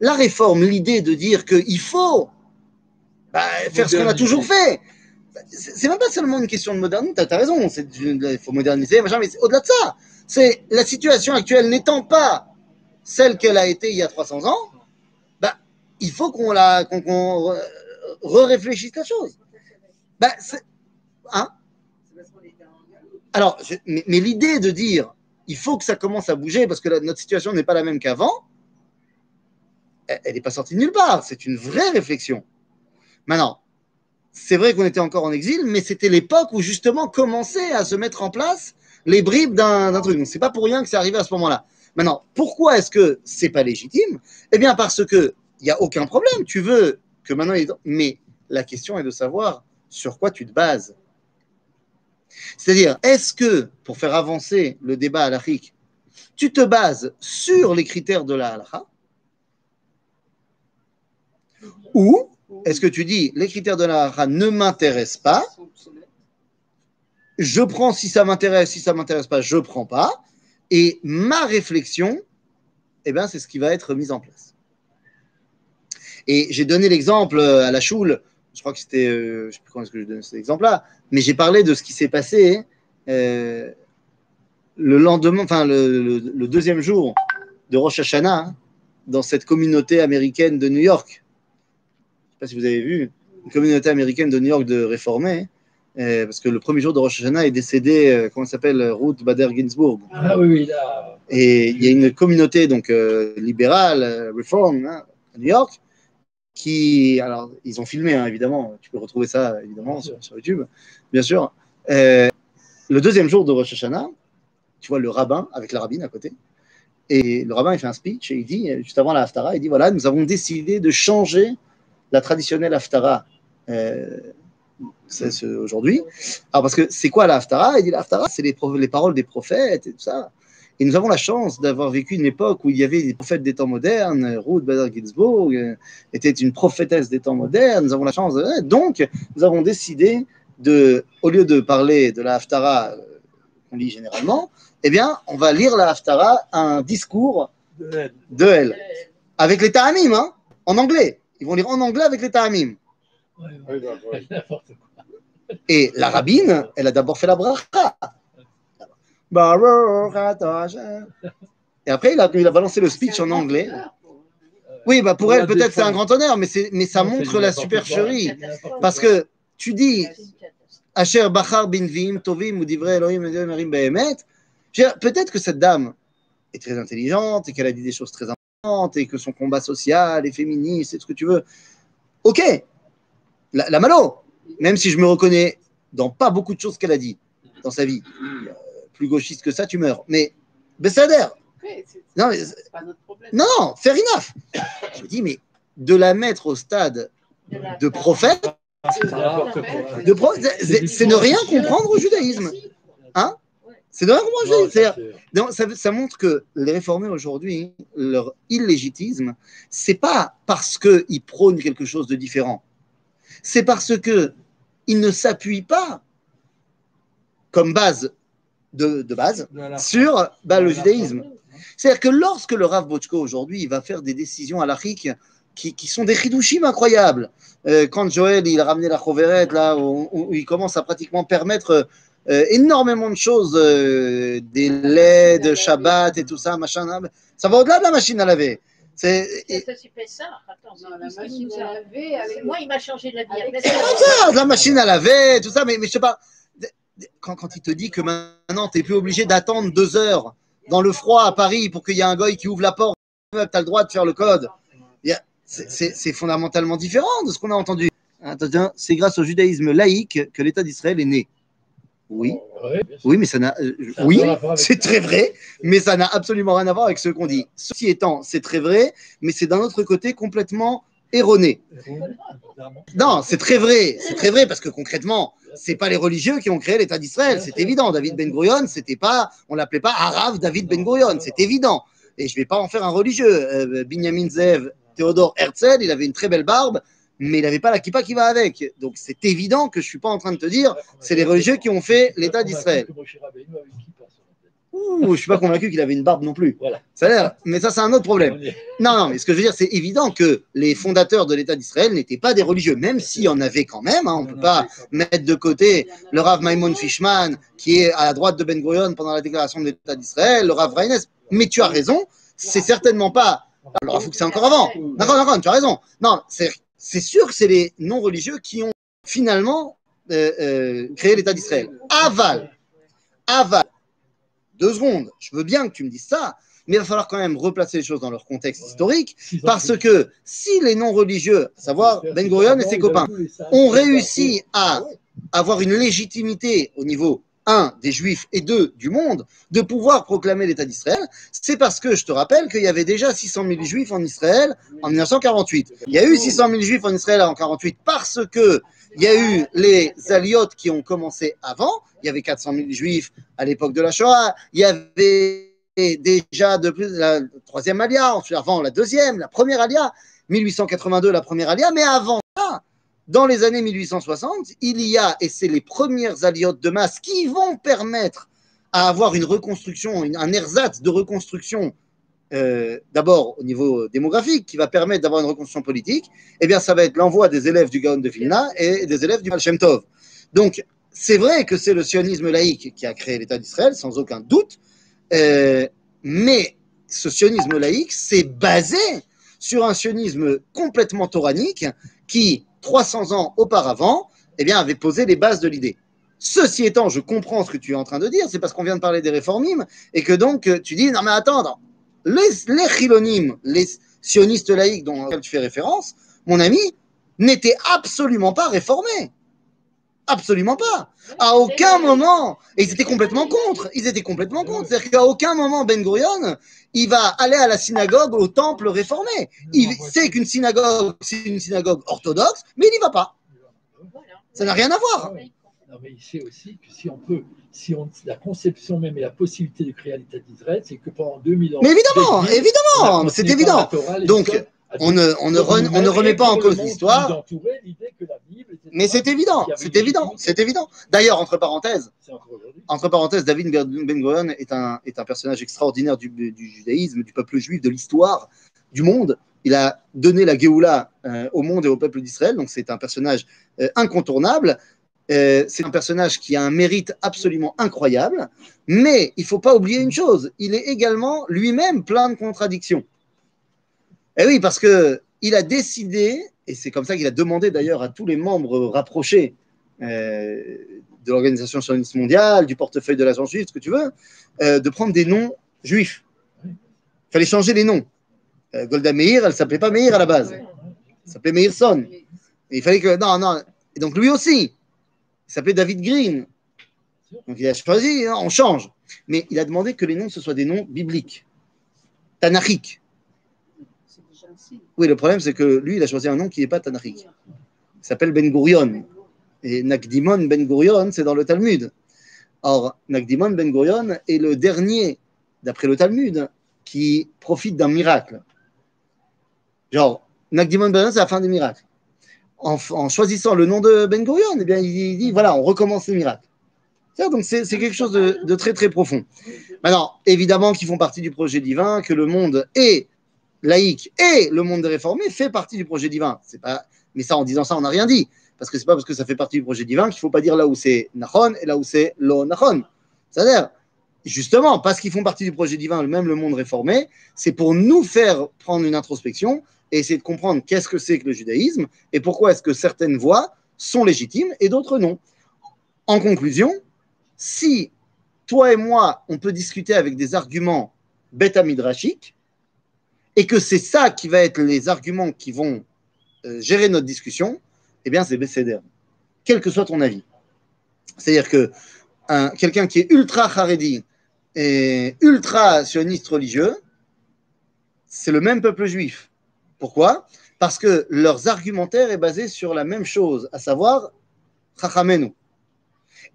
La réforme, l'idée de dire qu'il faut bah, faire ce qu'on a toujours fait, c'est même pas seulement une question de modernité, tu as raison, il faut moderniser, machin, mais au-delà de ça. C'est la situation actuelle n'étant pas celle qu'elle a été il y a 300 ans, bah, il faut qu'on la qu'on qu'on re- re-réfléchisse la chose. Bah, hein? Alors, mais, l'idée de dire il faut que ça commence à bouger parce que notre situation n'est pas la même qu'avant, elle n'est pas sortie de nulle part. C'est une vraie réflexion. Maintenant, c'est vrai qu'on était encore en exil, mais c'était l'époque où justement commençaient à se mettre en place les bribes d'un truc. Donc, c'est pas pour rien que c'est arrivé à ce moment-là. Maintenant, pourquoi est-ce que c'est pas légitime? Eh bien, parce que il y a aucun problème. Tu veux que maintenant, mais la question est de savoir sur quoi tu te bases. C'est-à-dire, est-ce que, pour faire avancer le débat halachique, tu te bases sur les critères de la halakha Ou est-ce que tu dis, les critères de la halakha ne m'intéressent pas, je prends si ça m'intéresse, si ça m'intéresse pas, je prends pas, et ma réflexion, eh ben, c'est ce qui va être mis en place. Et j'ai donné l'exemple à la choule, je crois que c'était, euh, je sais plus quand est-ce que j'ai donné cet exemple-là, mais j'ai parlé de ce qui s'est passé euh, le lendemain, enfin le, le- le deuxième jour de Rosh Hashanah hein, dans cette communauté américaine de New York. Pas si vous avez vu, une communauté américaine de New York de réformés, euh, parce que le premier jour de Rosh Hashanah est décédé, euh, comment s'appelle, Ruth Bader Ginsburg. Ah oui, oui, là. Et il y a une communauté donc euh, libérale, euh, reform, hein, à New York, qui, alors ils ont filmé hein, évidemment, tu peux retrouver ça évidemment sur, YouTube, bien sûr. Euh, le deuxième jour de Rosh Hashanah, tu vois le rabbin avec la rabbine à côté, et le rabbin il fait un speech et il dit juste avant la Haftara, il dit voilà nous avons décidé de changer la traditionnelle Haftara. Euh, c'est ce- aujourd'hui. Alors, parce que c'est quoi la Haftara? Il dit la Haftara, c'est les, paroles des prophètes et tout ça. Et nous avons la chance d'avoir vécu une époque où il y avait des prophètes des temps modernes. Ruth Bader Ginsburg euh, était une prophétesse des temps modernes. Nous avons la chance. de- Donc, nous avons décidé de, au lieu de parler de la Haftara euh, qu'on lit généralement, eh bien, on va lire la Haftara, un discours de elle, avec les Ta'amim, hein, en anglais. Ils vont lire en anglais avec les Ta'amim. Ouais, ouais. Et la rabbine, elle a d'abord fait la bracha. Et après, il a, il a balancé le speech en anglais. Oui, bah pour elle, peut-être c'est un grand honneur, mais, c'est- mais ça montre la supercherie. Parce que tu dis. Asher Bachar Binvim, Tovim, ou Divrei Elohim, Behemet. Peut-être que cette dame est très intelligente et qu'elle a dit des choses très importantes et que son combat social est féministe et ce que tu veux. Ok, la, la malo, même si je me reconnais dans pas beaucoup de choses qu'elle a dit dans sa vie. Euh, Plus gauchiste que ça, tu meurs. Mais Bessader, non, mais, c'est pas notre problème. non, non, fair enough. Je me dis, mais de la mettre au stade De prophète, de pro- c'est ne rien comprendre au judaïsme. Hein? C'est de au Non, ça, ça, montre que les réformés aujourd'hui, leur illégitimisme, c'est pas parce qu'ils prônent quelque chose de différent. C'est parce que ils ne s'appuient pas comme base de, de base sur bah, le judaïsme. C'est-à-dire que lorsque le Rav Bochko aujourd'hui il va faire des décisions halachiques qui, qui sont des chidushim incroyables, euh, quand Joël il a ramené la Choveret là où, où il commence à pratiquement permettre euh, énormément de choses, euh, des laits de Shabbat et tout ça, machin, hein, ça va au-delà de la machine à laver. C'est ça Attends, Non, la machine à laver avec Moi, il m'a changé de la vie. Avec ça, la machine à laver, tout ça, mais, mais je sais pas. Quand, quand il te dit que maintenant tu n'es plus obligé d'attendre deux heures dans le froid à Paris pour qu'il y ait un goy qui ouvre la porte, tu as le droit de faire le code. C'est- fondamentalement différent de ce qu'on a entendu. C'est grâce au judaïsme laïque que l'État d'Israël est né. Oui, Ouais, oui, mais ça n'a. euh, oui, c'est très vrai, mais ça n'a absolument rien à voir avec ce qu'on dit. Ceci étant, c'est très vrai, mais c'est d'un autre côté complètement. Évidemment. Non, c'est très vrai, c'est très vrai parce que concrètement, c'est pas les religieux qui ont créé l'État d'Israël, c'est évident. David Ben Gurion, c'était pas, on l'appelait pas Arav David Ben Gurion, c'est évident. Et je vais pas en faire un religieux. Euh, Binyamin Zev, Théodore Herzl, il avait une très belle barbe, mais il avait pas la kippa qui va avec. Donc c'est évident que je suis pas en train de te dire, c'est les religieux qui ont fait l'État d'Israël. Ouh, je suis pas convaincu qu'il avait une barbe non plus. Voilà. Ça a l'air, mais ça c'est un autre problème. Non, non, mais ce que je veux dire, c'est évident que les fondateurs de l'État d'Israël n'étaient pas des religieux, même s'il y en avait quand même. hein, on peut pas mettre de côté le Rav Maimon Fishman, qui est à la droite de Ben Gurion pendant la déclaration de l'État d'Israël, le Rav Reines. Mais tu as raison, c'est certainement pas. Alors, il faut que c'est encore avant. D'accord, d'accord, tu as raison. Non, c'est c'est sûr que c'est les non-religieux qui ont finalement euh, euh, créé l'État d'Israël. Aval, aval. Deux secondes, je veux bien que tu me dises ça, mais il va falloir quand même replacer les choses dans leur contexte historique, parce que si les non-religieux, à savoir Ben Gurion et ses copains, ont réussi à avoir une légitimité au niveau, un, des juifs et deux, du monde, de pouvoir proclamer l'État d'Israël, c'est parce que je te rappelle qu'il y avait déjà 600 000 juifs en Israël en 1948. Il y a eu 600 000 juifs en Israël en 1948 parce que il y a eu les aliotes qui ont commencé avant. Il y avait 400 000 juifs à l'époque de la Shoah. Il y avait déjà de plus la troisième alia, ensuite avant la deuxième, la première alia, 1882 la première alia, mais avant dans les années 1860, il y a, et c'est les premières aliotes de masse qui vont permettre à avoir une reconstruction, un ersatz de reconstruction, euh, d'abord au niveau démographique, qui va permettre d'avoir une reconstruction politique, eh bien, ça va être l'envoi des élèves du Gaon de Vilna et des élèves du Baal Shem Tov. Donc, c'est vrai que c'est le sionisme laïque qui a créé l'État d'Israël, sans aucun doute, euh, mais ce sionisme laïque, c'est basé sur un sionisme complètement toranique qui, 300 ans auparavant, eh bien, avait posé les bases de l'idée. Ceci étant, je comprends ce que tu es en train de dire, c'est parce qu'on vient de parler des réformimes, et que donc euh, tu dis, non mais attends, les chilonimes, les sionistes laïcs dont tu fais référence, mon ami, n'étaient absolument pas réformés. Absolument pas. À aucun moment, et ils étaient complètement contre, ils étaient complètement contre. C'est-à-dire qu'à aucun moment, Ben Gurion, il va aller à la synagogue, au temple réformé. Il sait qu'une synagogue, c'est une synagogue orthodoxe, mais il n'y va pas. Ça n'a rien à voir. Non, mais il sait aussi que si on peut, si on, la conception même et la possibilité de créer l'État d'Israël, c'est que pendant 2000 ans. Mais évidemment, évidemment, c'est évident. Donc, On ne, remet et pas en cause l'histoire, mais c'est évident, c'est évident, c'est évident. D'ailleurs, entre parenthèses, entre parenthèses, David Ben Gurion est un, personnage extraordinaire du, du judaïsme, du peuple juif, de l'histoire du monde. Il a donné la Géoula euh, au monde et au peuple d'Israël, donc c'est un personnage euh, incontournable. Euh, c'est un personnage qui a un mérite absolument incroyable, mais il faut pas oublier une chose, il est également lui-même plein de contradictions. Et oui, parce que il a décidé, et c'est comme ça qu'il a demandé d'ailleurs à tous les membres rapprochés euh, de l'Organisation sioniste mondiale, du portefeuille de l'agence juive, ce que tu veux, euh, de prendre des noms juifs. Il fallait changer les noms. Euh, Golda Meir, elle s'appelait pas Meir à la base, elle s'appelait Meirson. Et il fallait que. Non, non. Et donc lui aussi, il s'appelait David Green. Donc il a choisi, hein, on change. Mais il a demandé que les noms, ce soient des noms bibliques, tanachiques. C'est déjà un signe. Oui, le problème, c'est que lui, il a choisi un nom qui n'est pas tanachique. Il s'appelle Ben Gurion. Et Nakdimon Ben Gurion, c'est dans le Talmud. Or, Nakdimon Ben Gurion est le dernier, d'après le Talmud, qui profite d'un miracle. Genre, Nakdimon Ben Gurion, c'est la fin des miracles. En, choisissant le nom de Ben Gurion, eh bien, il dit, voilà, on recommence miracles. C'est-à-dire, Donc, c'est quelque chose de très, très profond. Maintenant, évidemment qu'ils font partie du projet divin, que le monde est laïque et le monde des réformés fait partie du projet divin. C'est pas, mais ça, en disant ça, on n'a rien dit. Parce que c'est pas parce que ça fait partie du projet divin qu'il faut pas dire là où c'est Nachon et là où c'est Lo Nachon. C'est-à-dire, justement, parce qu'ils font partie du projet divin, même le monde réformé, c'est pour nous faire prendre une introspection et essayer de comprendre qu'est-ce que c'est que le judaïsme et pourquoi est-ce que certaines voies sont légitimes et d'autres non. En conclusion, si toi et moi, on peut discuter avec des arguments bêta midrashiques, et que c'est ça qui va être les arguments qui vont euh, gérer notre discussion, eh bien, c'est Besséder. Quel que soit ton avis. C'est-à-dire que un- quelqu'un qui est ultra haredi et ultra sioniste religieux, c'est le même peuple juif. Pourquoi? Parce que leurs argumentaires est basé sur la même chose, à savoir Chachamenu.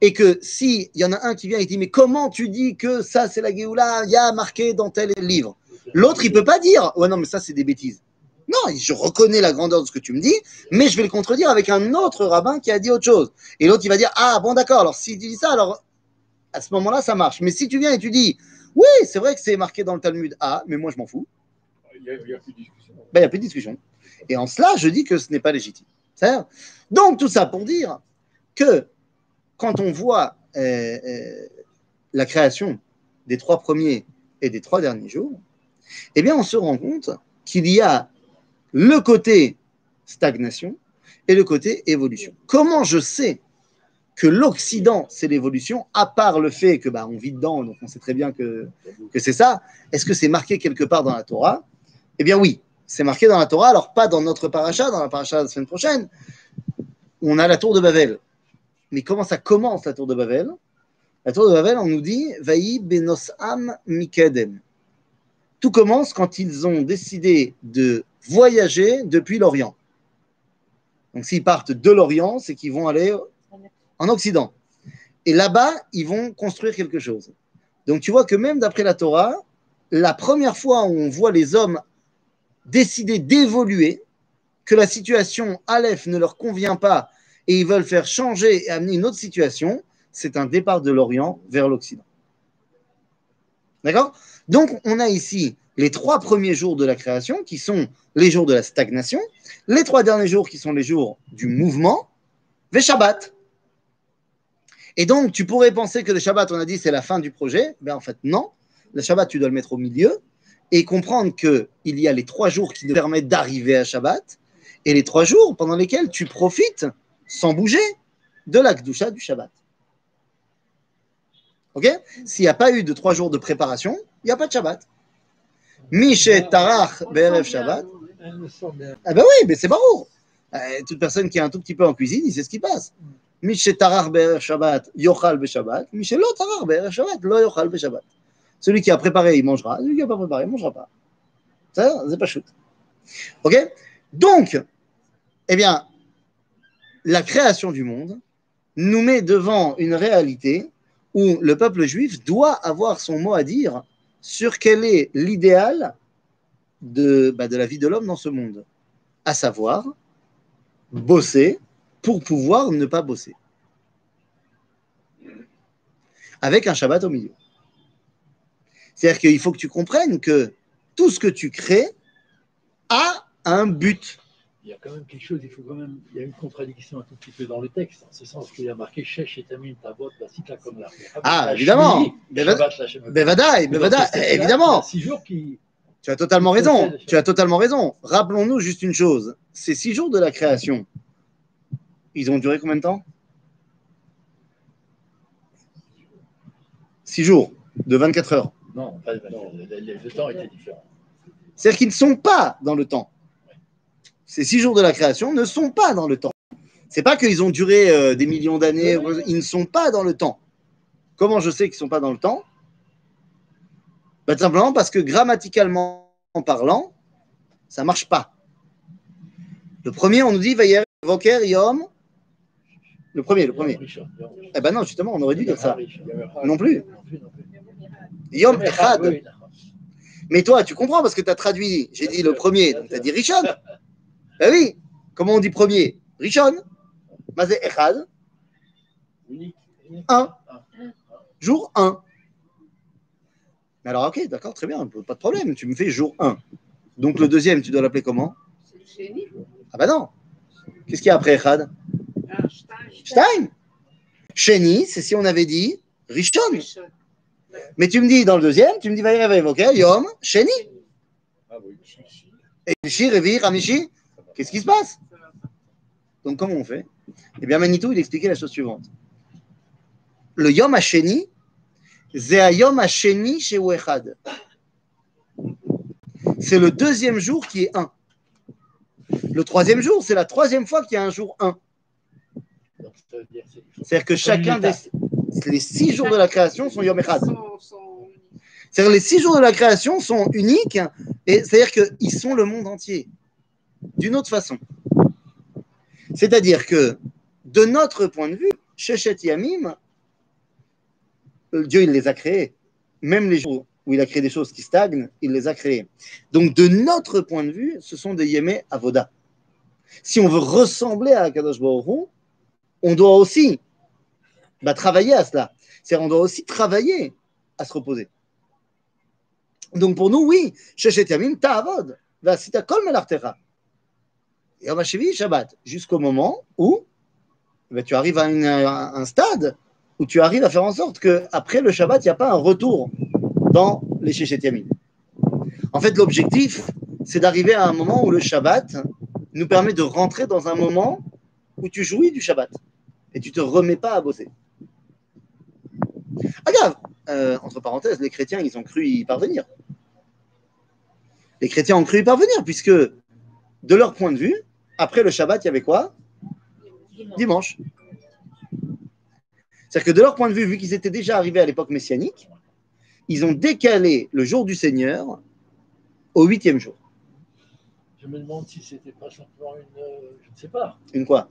Et que s'il y en a un qui vient et dit Mais comment tu dis que ça c'est la Géoula Il y a marqué dans tel livre? L'autre, il peut pas dire Ouais, non, mais ça c'est des bêtises. Non, je reconnais la grandeur de ce que tu me dis, mais je vais le contredire avec un autre rabbin qui a dit autre chose. Et l'autre, il va dire Ah, bon, d'accord, alors s'il dit ça, alors à ce moment-là, ça marche. Mais si tu viens et tu dis Oui, c'est vrai que c'est marqué dans le Talmud A, mais moi je m'en fous, Il n'y a, il y a plus de discussion. ben, il n'y a plus de discussion. Et en cela, je dis que ce n'est pas légitime. Donc, tout ça pour dire que quand on voit euh, euh, la création des trois premiers et des trois derniers jours, eh bien, on se rend compte qu'il y a le côté stagnation et le côté évolution. Comment je sais que l'Occident, c'est l'évolution, à part le fait que bah, on vit dedans, donc on sait très bien que, que c'est ça. Est-ce que c'est marqué quelque part dans la Torah? Eh bien oui, c'est marqué dans la Torah, alors pas dans notre paracha, dans la paracha de la semaine prochaine, on a la tour de Babel. Mais comment ça commence la tour de Babel? La tour de Babel, on nous dit Vaï benosam mikedem. Tout commence quand ils ont décidé de voyager depuis l'Orient. Donc s'ils partent de l'Orient, c'est qu'ils vont aller en Occident. Et là-bas, ils vont construire quelque chose. Donc tu vois que même d'après la Torah, la première fois où on voit les hommes décider d'évoluer, que la situation Aleph ne leur convient pas et ils veulent faire changer et amener une autre situation, c'est un départ de l'Orient vers l'Occident. D'accord? Donc on a ici les trois premiers jours de la création qui sont les jours de la stagnation, les trois derniers jours qui sont les jours du mouvement, ve Shabbat. Et donc, tu pourrais penser que le Shabbat, on a dit, c'est la fin du projet. Ben, en fait, non. Le Shabbat, tu dois le mettre au milieu et comprendre qu'il y a les trois jours qui nous permettent d'arriver à Shabbat et les trois jours pendant lesquels tu profites, sans bouger, de la du Shabbat. Ok? S'il n'y a pas eu de trois jours de préparation, il n'y a pas de Shabbat. Mishet Tarach Be'erev Shabbat. Ah ben oui, mais c'est barreau. Euh, toute personne qui est un tout petit peu en cuisine, il sait ce qui passe. Mishet Tarach Be'erev Shabbat, Yochal Be'Shabbat. Mishet Lo Tarach Be'erev Shabbat, Lo Yochal Be'Shabbat. Celui qui a préparé, il mangera. Celui qui n'a pas préparé, il ne mangera pas. Ça, c'est pas chouette. Ok? Donc, eh bien, la création du monde nous met devant une réalité où le peuple juif doit avoir son mot à dire sur quel est l'idéal de, bah, de la vie de l'homme dans ce monde, à savoir bosser pour pouvoir ne pas bosser, avec un Shabbat au milieu. C'est-à-dire qu'il faut que tu comprennes que tout ce que tu crées a un but. Il y a quand même quelque chose, il faut quand même, il y a une contradiction un tout petit peu dans le texte, en ce sens qu'il y a marqué Shesh et Tamin Tabot, Basika comme là. Ah, évidemment. Bevada- Bevadaï, évidemment. Six jours qui. Tu as totalement raison. Tu as totalement raison. Rappelons-nous juste une chose. Ces six jours de la création, ils ont duré combien de temps? Six jours de 24 heures. Non, pas, non, le, le- le temps était différent. C'est-à-dire qu'ils ne sont pas dans le temps. Ces six jours de la création ne sont pas dans le temps. C'est pas qu'ils ont duré euh, des millions d'années. Ils ne sont pas dans le temps. Comment je sais qu'ils ne sont pas dans le temps? Ben, Tout simplement parce que grammaticalement parlant, ça ne marche pas. Le premier, on nous dit Vayer, Voker, Yom. Le premier, le premier. Richard. Eh ben non, justement, on aurait dû dire ça. Richard. Non plus. Yom Mais, Echad. Mais toi, tu comprends parce que tu as traduit. J'ai dit le premier, donc tu as dit Rishon. Ben oui. Comment on dit premier? Rishon? Mazé Echad? Unique. Un. Jour 1. Mais alors, ok, d'accord, très bien, pas de problème. Tu me fais jour 1. Donc le deuxième, tu dois l'appeler comment? Ah bah non. Qu'est-ce qu'il y a après Echad? Ah, Stein. Sheni, c'est si on avait dit Rishon. Mais tu me dis dans le deuxième, tu me dis Vayerev, ok, Yom, Sheni. Ah oui. Et Ramishi, qu'est-ce qui se passe? Donc comment on fait? Eh bien Manitou, il expliquait la chose suivante. Le Yom Hasheni, c'est un Yom Hasheni chez Echad. C'est le deuxième jour qui est 1. Le troisième jour, c'est la troisième fois qu'il y a un jour 1. Donc, ça veut dire que c'est- C'est-à-dire que chacun des les six jours de la création sont Yom Echad. C'est-à-dire les six jours de la création sont uniques, et c'est-à-dire qu'ils sont le monde entier. D'une autre façon. C'est-à-dire que, de notre point de vue, Shechet Yamim, Dieu, il les a créés. Même les jours où il a créé des choses qui stagnent, il les a créés. Donc, de notre point de vue, ce sont des Yémé Avoda. Si on veut ressembler à Kadosh Baruch on doit aussi bah, travailler à cela. C'est-à-dire on doit aussi travailler à se reposer. Donc pour nous, oui, Shechet Yamim, ta'avod, v'asita kol melartecha. Et va chez Shabbat, jusqu'au moment où bah, tu arrives à, un stade où tu arrives à faire en sorte qu'après le Shabbat, il n'y a pas un retour dans les Shechet Yamim. En fait, l'objectif, c'est d'arriver à un moment où le Shabbat nous permet de rentrer dans un moment où tu jouis du Shabbat et tu te remets pas à bosser. Regarde, euh, entre parenthèses, les chrétiens, ils ont cru y parvenir. Les chrétiens ont cru y parvenir, puisque de leur point de vue, après le Shabbat, il y avait quoi? Dimanche. C'est-à-dire que de leur point de vue, vu qu'ils étaient déjà arrivés à l'époque messianique, ils ont décalé le jour du Seigneur au huitième jour. Je me demande si c'était pas simplement une. euh, je ne sais pas. Une quoi?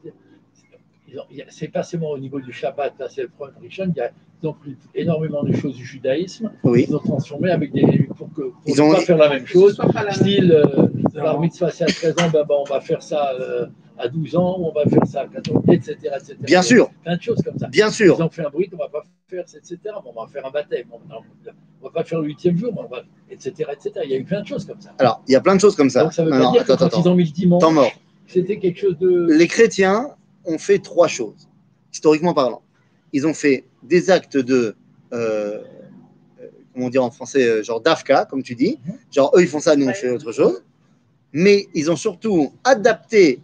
C'est pas seulement au niveau du Shabbat, là c'est le problème Rishon, il y a ils ont pris énormément de choses du judaïsme, Oui. ils ont transformé avec des. pour, que, pour Ils ne ont- pas faire la même chose. Style, euh, bar mitzvah c'est à 13 ans, ben, ben, on va faire ça euh, à 12 ans, on va faire ça à 14 ans, etc., etc. Bien sûr, Plein de choses comme ça. bien Ils sûr. ont fait un bruit, on va pas faire, etc. On va faire un baptême, on ne va pas faire le huitième jour, on va, etc., etc. Il y a eu plein de choses comme ça. Alors, il y a plein de choses comme ça. Donc ça veut Non, pas non, dire attends, que quand attends, ils ont mis le dimanche, Temps mort. c'était quelque chose de. Les chrétiens ont fait trois choses, historiquement parlant. Ils ont fait des actes de, euh, euh, comment dire en français, euh, genre d'Afka, comme tu dis. Genre, eux, ils font ça, nous, on fait autre chose. Mais ils ont surtout adapté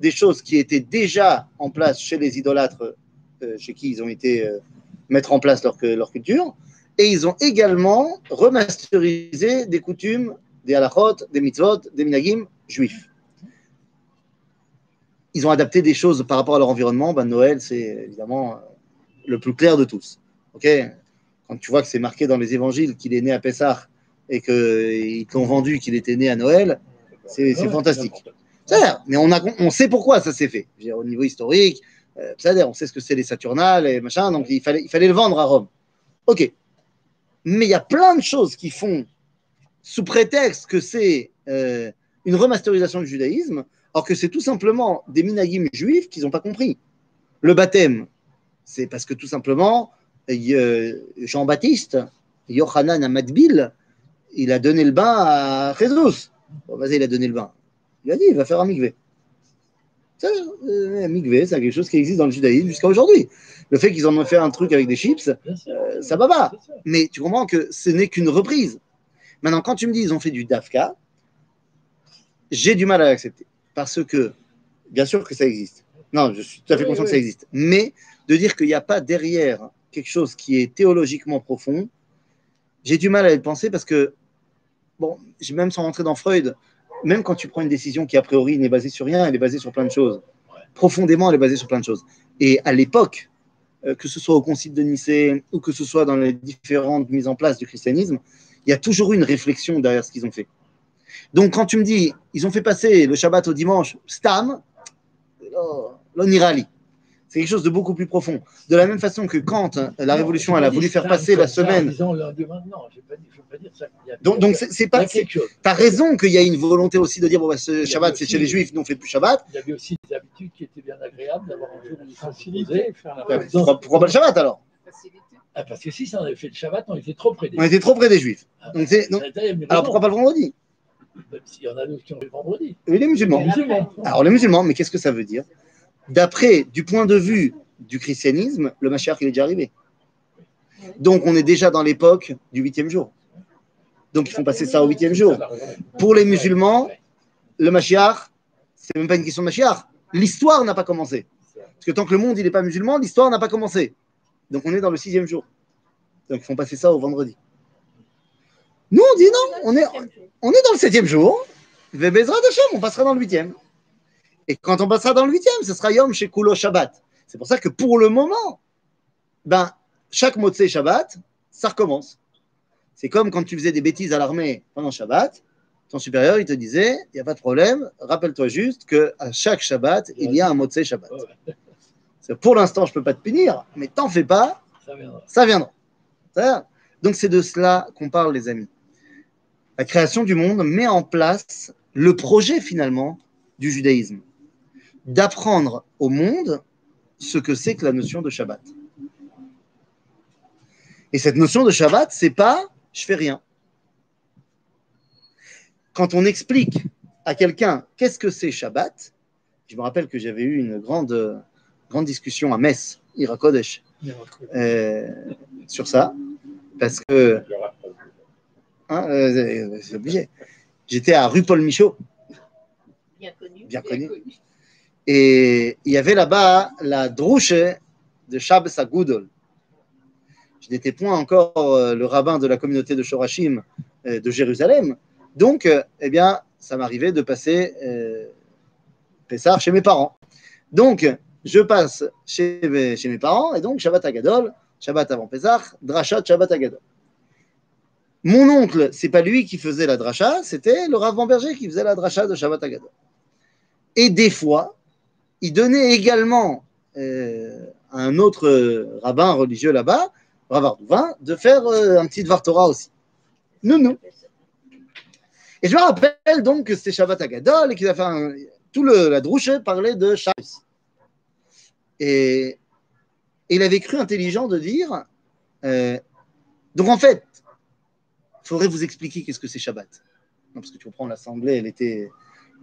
des choses qui étaient déjà en place chez les idolâtres, euh, chez qui ils ont été euh, mettre en place leur, culture. Et ils ont également remasterisé des coutumes, des halachot, des mitzvot, des minagim juifs ils ont adapté des choses par rapport à leur environnement. Ben, Noël, c'est évidemment euh, le plus clair de tous. Ok? Quand tu vois que c'est marqué dans les évangiles qu'il est né à Pessah et qu'ils t'ont vendu qu'il était né à Noël, c'est Ouais, fantastique. C'est-à-dire, mais on, a, on sait pourquoi ça s'est fait. Dire, au niveau historique, euh, c'est-à-dire, on sait ce que c'est les Saturnales et machin, donc il fallait, il fallait le vendre à Rome. Ok. Mais il y a plein de choses qui font, sous prétexte que c'est euh, une remasterisation du judaïsme, alors que c'est tout simplement des minagim juifs qu'ils n'ont pas compris. Le baptême, c'est parce que tout simplement, euh, Jean-Baptiste, Yohanan Amadbil, il a donné le bain à Jésus. Bon, vas-y, il a donné le bain. Il a dit, il va faire un mikvé. Ça, euh, un mikvé, c'est quelque chose qui existe dans le judaïsme jusqu'à aujourd'hui. Le fait qu'ils en ont fait un truc avec des chips, euh, ça va pas. Mais tu comprends que ce n'est qu'une reprise. Maintenant, quand tu me dis ils ont fait du DAFCA, j'ai du mal à l'accepter. Parce que, bien sûr que ça existe. Non, je suis tout à fait Oui, conscient que ça existe. Mais de dire qu'il n'y a pas derrière quelque chose qui est théologiquement profond, j'ai du mal à le penser parce que, même sans rentrer dans Freud, même quand tu prends une décision qui a priori n'est basée sur rien, elle est basée sur plein de choses. Profondément, elle est basée sur plein de choses. Et à l'époque, euh, que ce soit au Concile de Nicée ou que ce soit dans les différentes mises en place du christianisme, il y a toujours eu une réflexion derrière ce qu'ils ont fait. Donc, quand tu me dis, ils ont fait passer le Shabbat au dimanche, stam, l'onirali. C'est quelque chose de beaucoup plus profond. De la même façon que quand euh, la Révolution, elle a voulu faire passer la semaine. disant lundi maintenant, je ne veux pas dire ça. Il y a- Donc, donc c'est pas. a quelque chose. Tu as raison qu'il y a une volonté aussi de dire, bon, bah, ce Shabbat, c'est chez les Juifs, nous, on fait plus Shabbat. Il y avait aussi des habitudes qui étaient bien agréables d'avoir un jour où ils Facilité, la Bah, pourquoi, pas le Shabbat alors. Ah, parce que si ça avait fait le Shabbat, on était trop près des On était trop près des Juifs. Ah, alors pourquoi pas le vendredi Même s'il y en a d'autres qui ont le vendredi. Oui, les musulmans. Les musulmans. Alors, les musulmans, mais qu'est-ce que ça veut dire? D'après, du point de vue du christianisme, le Mashiach, il est déjà arrivé. Donc, on est déjà dans l'époque du huitième jour. Donc, ils font passer ça au huitième jour. Pour les musulmans, le Mashiach, c'est même pas une question de Mashiach. L'histoire n'a pas commencé. Parce que tant que le monde n'est pas musulman, l'histoire n'a pas commencé. Donc, on est dans le sixième jour. Donc, ils font passer ça au vendredi. Nous, on dit non, on est, on est dans le septième jour. Hashem, on passera dans le huitième. Et quand on passera dans le huitième, ce sera Yom chez Kulo Shabbat. C'est pour ça que pour le moment, ben, chaque Motsé Shabbat, ça recommence. C'est comme quand tu faisais des bêtises à l'armée pendant Shabbat, Ton supérieur, il te disait, il n'y a pas de problème, rappelle-toi juste qu'à chaque Shabbat, il y a un Motsei Shabbat. Ouais, C'est- Pour l'instant, je ne peux pas te punir, mais t'en fais pas, ça viendra. ça viendra. Ça- Donc c'est de cela qu'on parle, les amis. La création du monde met en place le projet finalement du judaïsme, d'apprendre au monde ce que c'est que la notion de Shabbat. Et cette notion de Shabbat, c'est pas je fais rien. Quand on explique à quelqu'un qu'est-ce que c'est Shabbat, je me rappelle que j'avais eu une grande, grande discussion à Metz, Ira Kodesh, euh, sur ça, parce que hein, euh. J'étais à rue Paul Michaud, Bien connu. bien connu, et il y avait là-bas la drouche de Shab Sagoudol. Je n'étais point encore euh, le rabbin de la communauté de Shorashim euh, de Jérusalem, donc, euh, eh bien, ça m'arrivait de passer euh, Pessah chez mes parents. Donc, je passe chez mes, chez mes parents, et donc Shabbat Agadol, Shabbat avant Pessah, Drachat Shabbat Agadol. Mon oncle, c'est pas lui qui faisait la dracha, c'était le Rav Berger qui faisait la dracha de Shabbat Agadol. Et des fois, il donnait également euh, à un autre euh, rabbin religieux là-bas, Rav Ardouvin, de faire euh, un petit Dvar Torah aussi. Non, non. Et je me rappelle donc que c'était Shabbat Agadol et qu'il a fait tout le, la drouche parlait de Shabbos. Et, il avait cru intelligent de dire euh, donc en fait, il faudrait vous expliquer qu'est-ce que c'est Shabbat. Parce que tu comprends, l'assemblée, elle était,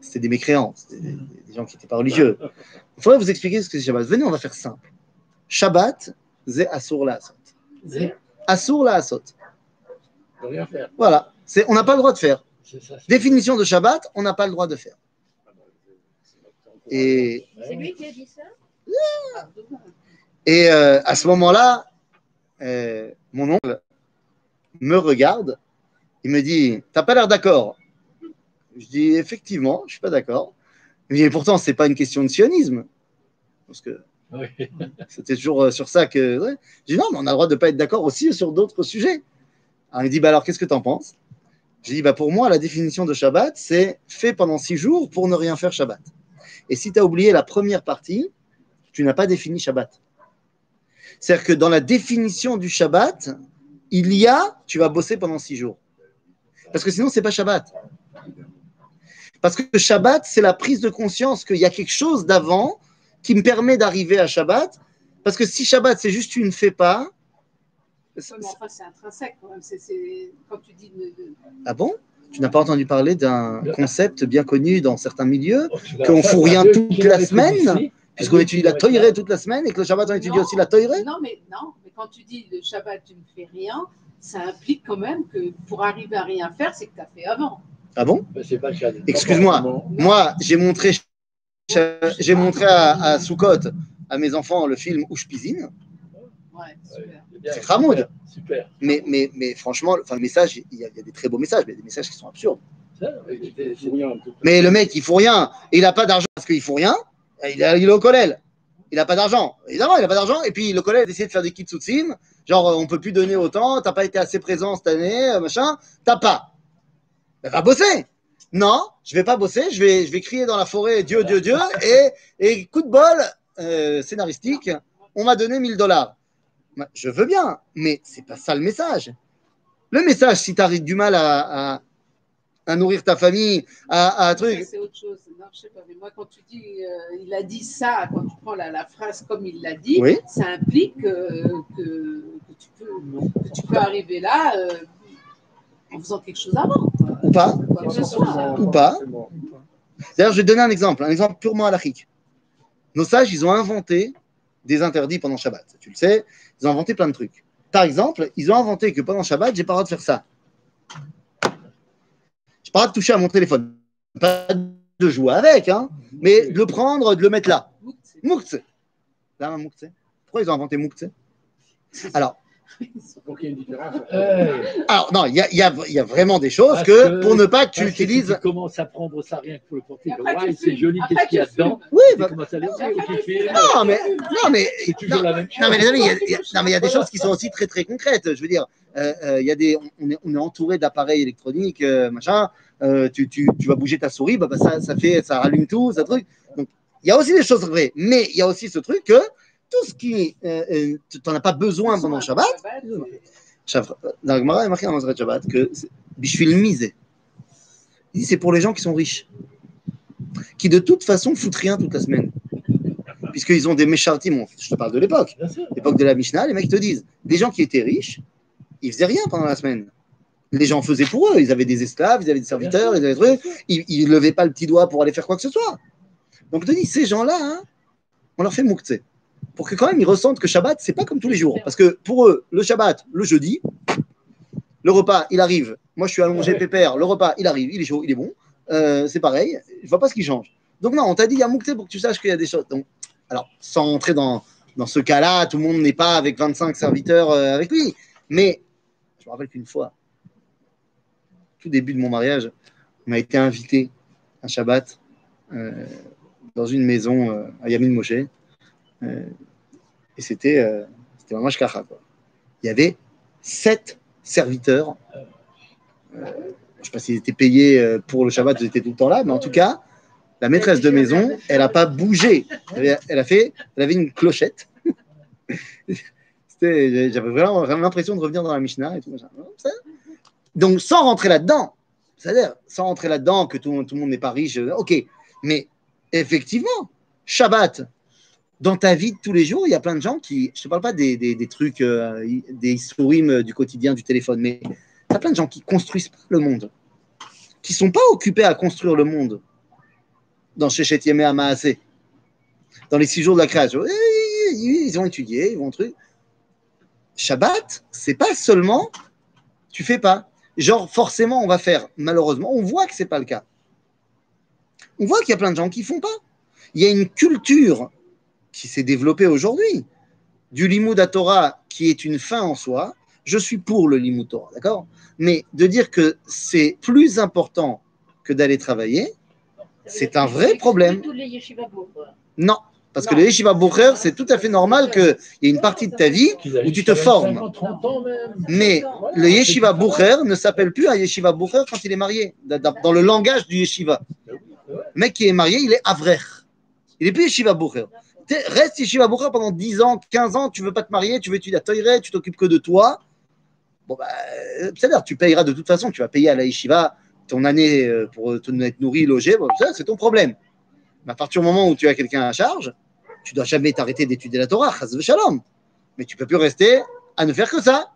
c'était des mécréants, c'était des, des gens qui n'étaient pas religieux. Il faudrait vous expliquer ce que c'est Shabbat. Venez, on va faire simple. Shabbat, c'est Asur la Asot. Asur la Asot. de rien faire. Voilà. C'est, on n'a pas le droit de faire. C'est ça. c'est- Définition de Shabbat, on n'a pas le droit de faire. Et, C'est lui qui a dit ça? Et euh, à ce moment-là, euh, mon oncle me regarde, il me dit T'as pas l'air d'accord Je dis Effectivement, je suis pas d'accord. Et pourtant, c'est pas une question de sionisme. Parce que Oui. c'était toujours euh, sur ça que. ouais. Je dis Non, mais on a le droit de pas être d'accord aussi sur d'autres sujets. Alors, il me dit bah, Alors, qu'est-ce que tu en penses? J'ai dit bah, Pour moi, la définition de Shabbat, c'est fait pendant six jours pour ne rien faire Shabbat. Et si tu as oublié la première partie, tu n'as pas défini Shabbat. C'est-à-dire que dans la définition du Shabbat, il y a, tu vas bosser pendant six jours. Parce que sinon, c'est pas Shabbat. Parce que Shabbat, c'est la prise de conscience qu'il y a quelque chose d'avant qui me permet d'arriver à Shabbat. Parce que si Shabbat, c'est juste tu ne fais pas. Ouais, mais enfin, c'est intrinsèque quand même. C'est, c'est- Quand tu dis. ne- de- Ah bon? Tu n'as pas entendu parler d'un concept bien connu dans certains milieux, Oh, Qu'on fout rien toute la semaine, puisqu'on étudie la Toirée toute la semaine et que le Shabbat, on étudie Non. aussi la Toirée Non, mais non, mais quand tu dis le Shabbat, tu ne fais rien, ça implique quand même que pour arriver à rien faire, c'est que tu as fait avant. Ah bon c'est pas. Excuse-moi. Moi, j'ai montré, j'ai montré à, à Soukot, à mes enfants, le film Ouche Pisine. Ouais, super. C'est Hamoud. Super. Mais, mais, mais franchement, enfin, le message, il y, a, il y a des très beaux messages, mais il y a des messages qui sont absurdes. Mais le mec, il fout rien. Et il n'a pas d'argent parce qu'il fout rien. Il, a- il est au collège. Il n'a pas d'argent. Évidemment, il n'a pas d'argent. Et puis le collège a décidé de faire des kitsutsim. Genre, on peut plus donner autant. T'as pas été assez présent cette année, euh, machin. T'as pas. Va bosser. Non, je vais pas bosser. Je vais, je vais crier dans la forêt Dieu, Dieu, Dieu. Et, et coup de bol euh, scénaristique, on m'a donné 1000 dollars. Je veux bien, mais c'est pas ça le message. Le message, si tu as du mal à, à- à nourrir ta famille, à, à truc, c'est autre chose. Non, je sais pas, mais moi, quand tu dis, euh, il a dit ça, quand tu prends la, la phrase comme il l'a dit, Oui. ça implique euh, que, que, tu peux, que tu peux arriver là euh, en faisant quelque chose avant. Ou pas, ou pas. D'ailleurs, je vais donner un exemple, un exemple purement halachique. Nos sages, ils ont inventé des interdits pendant Shabbat. Tu le sais, ils ont inventé plein de trucs. Par exemple, ils ont inventé que pendant Shabbat, j'ai pas le droit de faire ça. J'ai pas le droit de toucher à mon téléphone. Pas de jouer avec, hein, mais de le prendre, de le mettre là. Moukhtse. Pourquoi ils ont inventé moukhtse Alors, Pour qu'il y ait une différence. Euh, Alors, non, il y a, il y a- il y a vraiment des choses Parce que, que- pour ne pas que tu que utilises. Tu commences à prendre ça rien que pour le porter. Ouais, tu c'est joli, qu'est-ce qu'il y a tu dedans Oui, Tu bah, commences à non, mais, non, mais, C'est toujours non, la même chose. non, mais les amis, il y a- il y a, non, mais il y a des choses qui sont aussi très, très concrètes. Je veux dire, euh, euh, il y a des, on, est, on est entouré d'appareils électroniques, euh, machin. euh, tu, tu, tu vas bouger ta souris, bah, bah, ça, ça fait, ça rallume tout, ça truc. Donc, il y a aussi des choses vraies, mais il y a aussi ce truc que tout ce qui, euh, euh, tu n'en as pas besoin pendant le Shabbat. Dans la Gemara, il marqué dans Maseret Shabbat que Bishvil misé. Il dit, C'est pour les gens qui sont riches, qui de toute façon foutent rien toute la semaine, puisqu'ils ont des méchartim. Je te parle de l'époque, l'époque de la Mishnah. Les mecs te disent, des gens qui étaient riches, ils faisaient rien pendant la semaine. Les gens faisaient pour eux. Ils avaient des esclaves, ils avaient des serviteurs, ils avaient des trucs. Ils, ils levaient pas le petit doigt pour aller faire quoi que ce soit. Donc, dis, ces gens-là, hein, on leur fait mouktsé. Pour que quand même ils ressentent que Shabbat, c'est pas comme tous les jours. Parce que pour eux, le Shabbat, le jeudi, le repas, il arrive. Moi, je suis allongé pépère. Le repas, il arrive, il est chaud, il est bon. Euh, c'est pareil. Je vois pas ce qui change. Donc, non, on t'a dit, il y a mouktsé pour que tu saches qu'il y a des choses. Donc, alors, sans entrer dans, dans ce cas-là, tout le monde n'est pas avec 25 serviteurs euh, avec lui. Mais je me rappelle qu'une fois, tout début de mon mariage, on a été invité un Shabbat euh, dans une maison à Yamin Moshe. Et c'était euh, vraiment shkacha. Il y avait sept serviteurs. Euh, je ne sais pas s'ils étaient payés euh, pour le Shabbat, ils étaient tout le temps là, mais en tout cas, la maîtresse de maison, elle n'a pas bougé. Elle, a fait, elle avait une clochette. J'avais vraiment, l'impression de revenir dans la Mishnah et tout. Donc, sans rentrer là-dedans, c'est-à-dire, sans rentrer là-dedans, que tout, tout le monde n'est pas riche, euh, ok. Mais effectivement, Shabbat, dans ta vie de tous les jours, il y a plein de gens qui, je ne te parle pas des, trucs, euh, des historimes du quotidien du téléphone, mais il y a plein de gens qui construisent pas le monde, qui sont pas occupés à construire le monde dans Shechet Yemé dans les six jours de la création. Ils ont étudié, ils vont truc. Shabbat, c'est pas seulement tu fais pas. Genre, forcément, on va faire. Malheureusement, on voit que c'est pas le cas. On voit qu'il y a plein de gens qui font pas. Il y a une culture qui s'est développée aujourd'hui du limud à Torah qui est une fin en soi. Je suis pour le limud Torah, d'accord? Mais de dire que c'est plus important que d'aller travailler, c'est un vrai problème. Non. Parce que le yeshiva bocher, c'est tout à fait normal qu'il y ait une partie de ta vie où tu te formes. 25 ans, 30 ans même. Mais le yeshiva bocher ne s'appelle plus un yeshiva bocher quand il est marié. Dans- le langage du yeshiva. Le mec qui est marié, il est avrer. Il n'est plus yeshiva bocher. Reste yeshiva bocher pendant 10 ans, 15 ans, tu veux pas te marier, tu veux étudier à Toiré, tu t'occupes que de toi. Bon, bah, euh, c'est-à-dire, tu payeras de toute façon, tu vas payer à la yeshiva ton année euh, pour te être nourri, logé, bon, ça, c'est ton problème. Mais à partir du moment où tu as quelqu'un à charge, tu dois jamais t'arrêter d'étudier la Torah, shalom. Mais tu peux plus rester à ne faire que ça.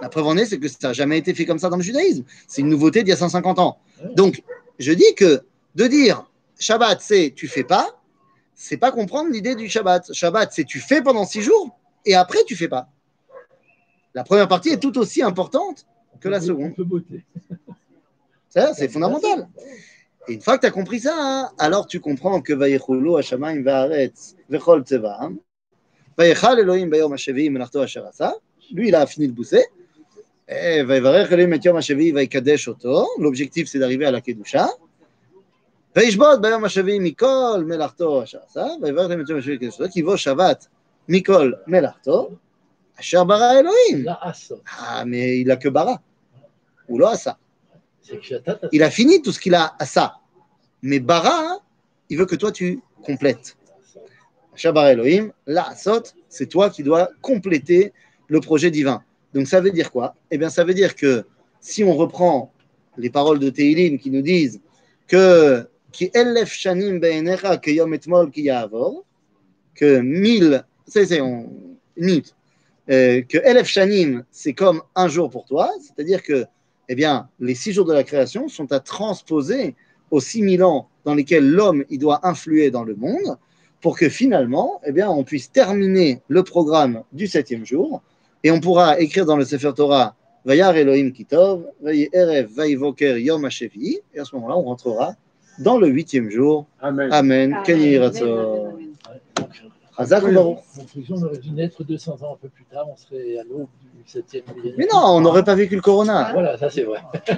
La preuve en est, c'est que ça n'a jamais été fait comme ça dans le judaïsme. C'est une nouveauté d'il y a 150 ans. Donc, je dis que de dire Shabbat, c'est tu fais pas, c'est pas comprendre l'idée du Shabbat. Shabbat, c'est tu fais pendant six jours et après tu fais pas. La première partie est tout aussi importante que la seconde. Ça, c'est fondamental. Et une fois que tu as compris ça, hein, alors tu comprends que Hashamayim Vaaretz Vechol Tzevaam, Vayechal Elohim Bayom Hashevi Melachto Asher Asa. Lui, il a fini de bousser. Et Vayevarech Elohim Et Yom Hashevi Vaykadesh Oto. L'objectif, c'est d'arriver à la Kedusha. Mais il a que Bara. Il a fini tout ce qu'il a à ça. Mais Bara, il veut que toi tu complètes. Asot, c'est toi qui dois compléter le projet divin. Donc ça veut dire quoi? Eh bien, ça veut dire que si on reprend les paroles de Teilim qui nous disent que qui elef shanim be'enecha que yom etmol ki ya'avor, que mille, c'est c'est on minute, que elef shanim c'est comme un jour pour toi, c'est-à-dire que eh bien, les six jours de la création sont à transposer aux six mille ans dans lesquels l'homme il doit influer dans le monde, pour que finalement, eh bien, on puisse terminer le programme du septième jour, et on pourra écrire dans le Sefer Torah Vayar Elohim Kitov, Yom Hashevi, et à ce moment-là, on rentrera dans le huitième jour. Amen. Amen. Amen. Ken Yiratzon. Amen, amen, amen. Ouais. Hazak ou Baruch. Conclusion, on aurait dû naître 200 ans un peu plus tard, on serait à l'aube du 7e millénaire. Mais non, on n'aurait pas vécu le corona. Voilà, ça c'est vrai.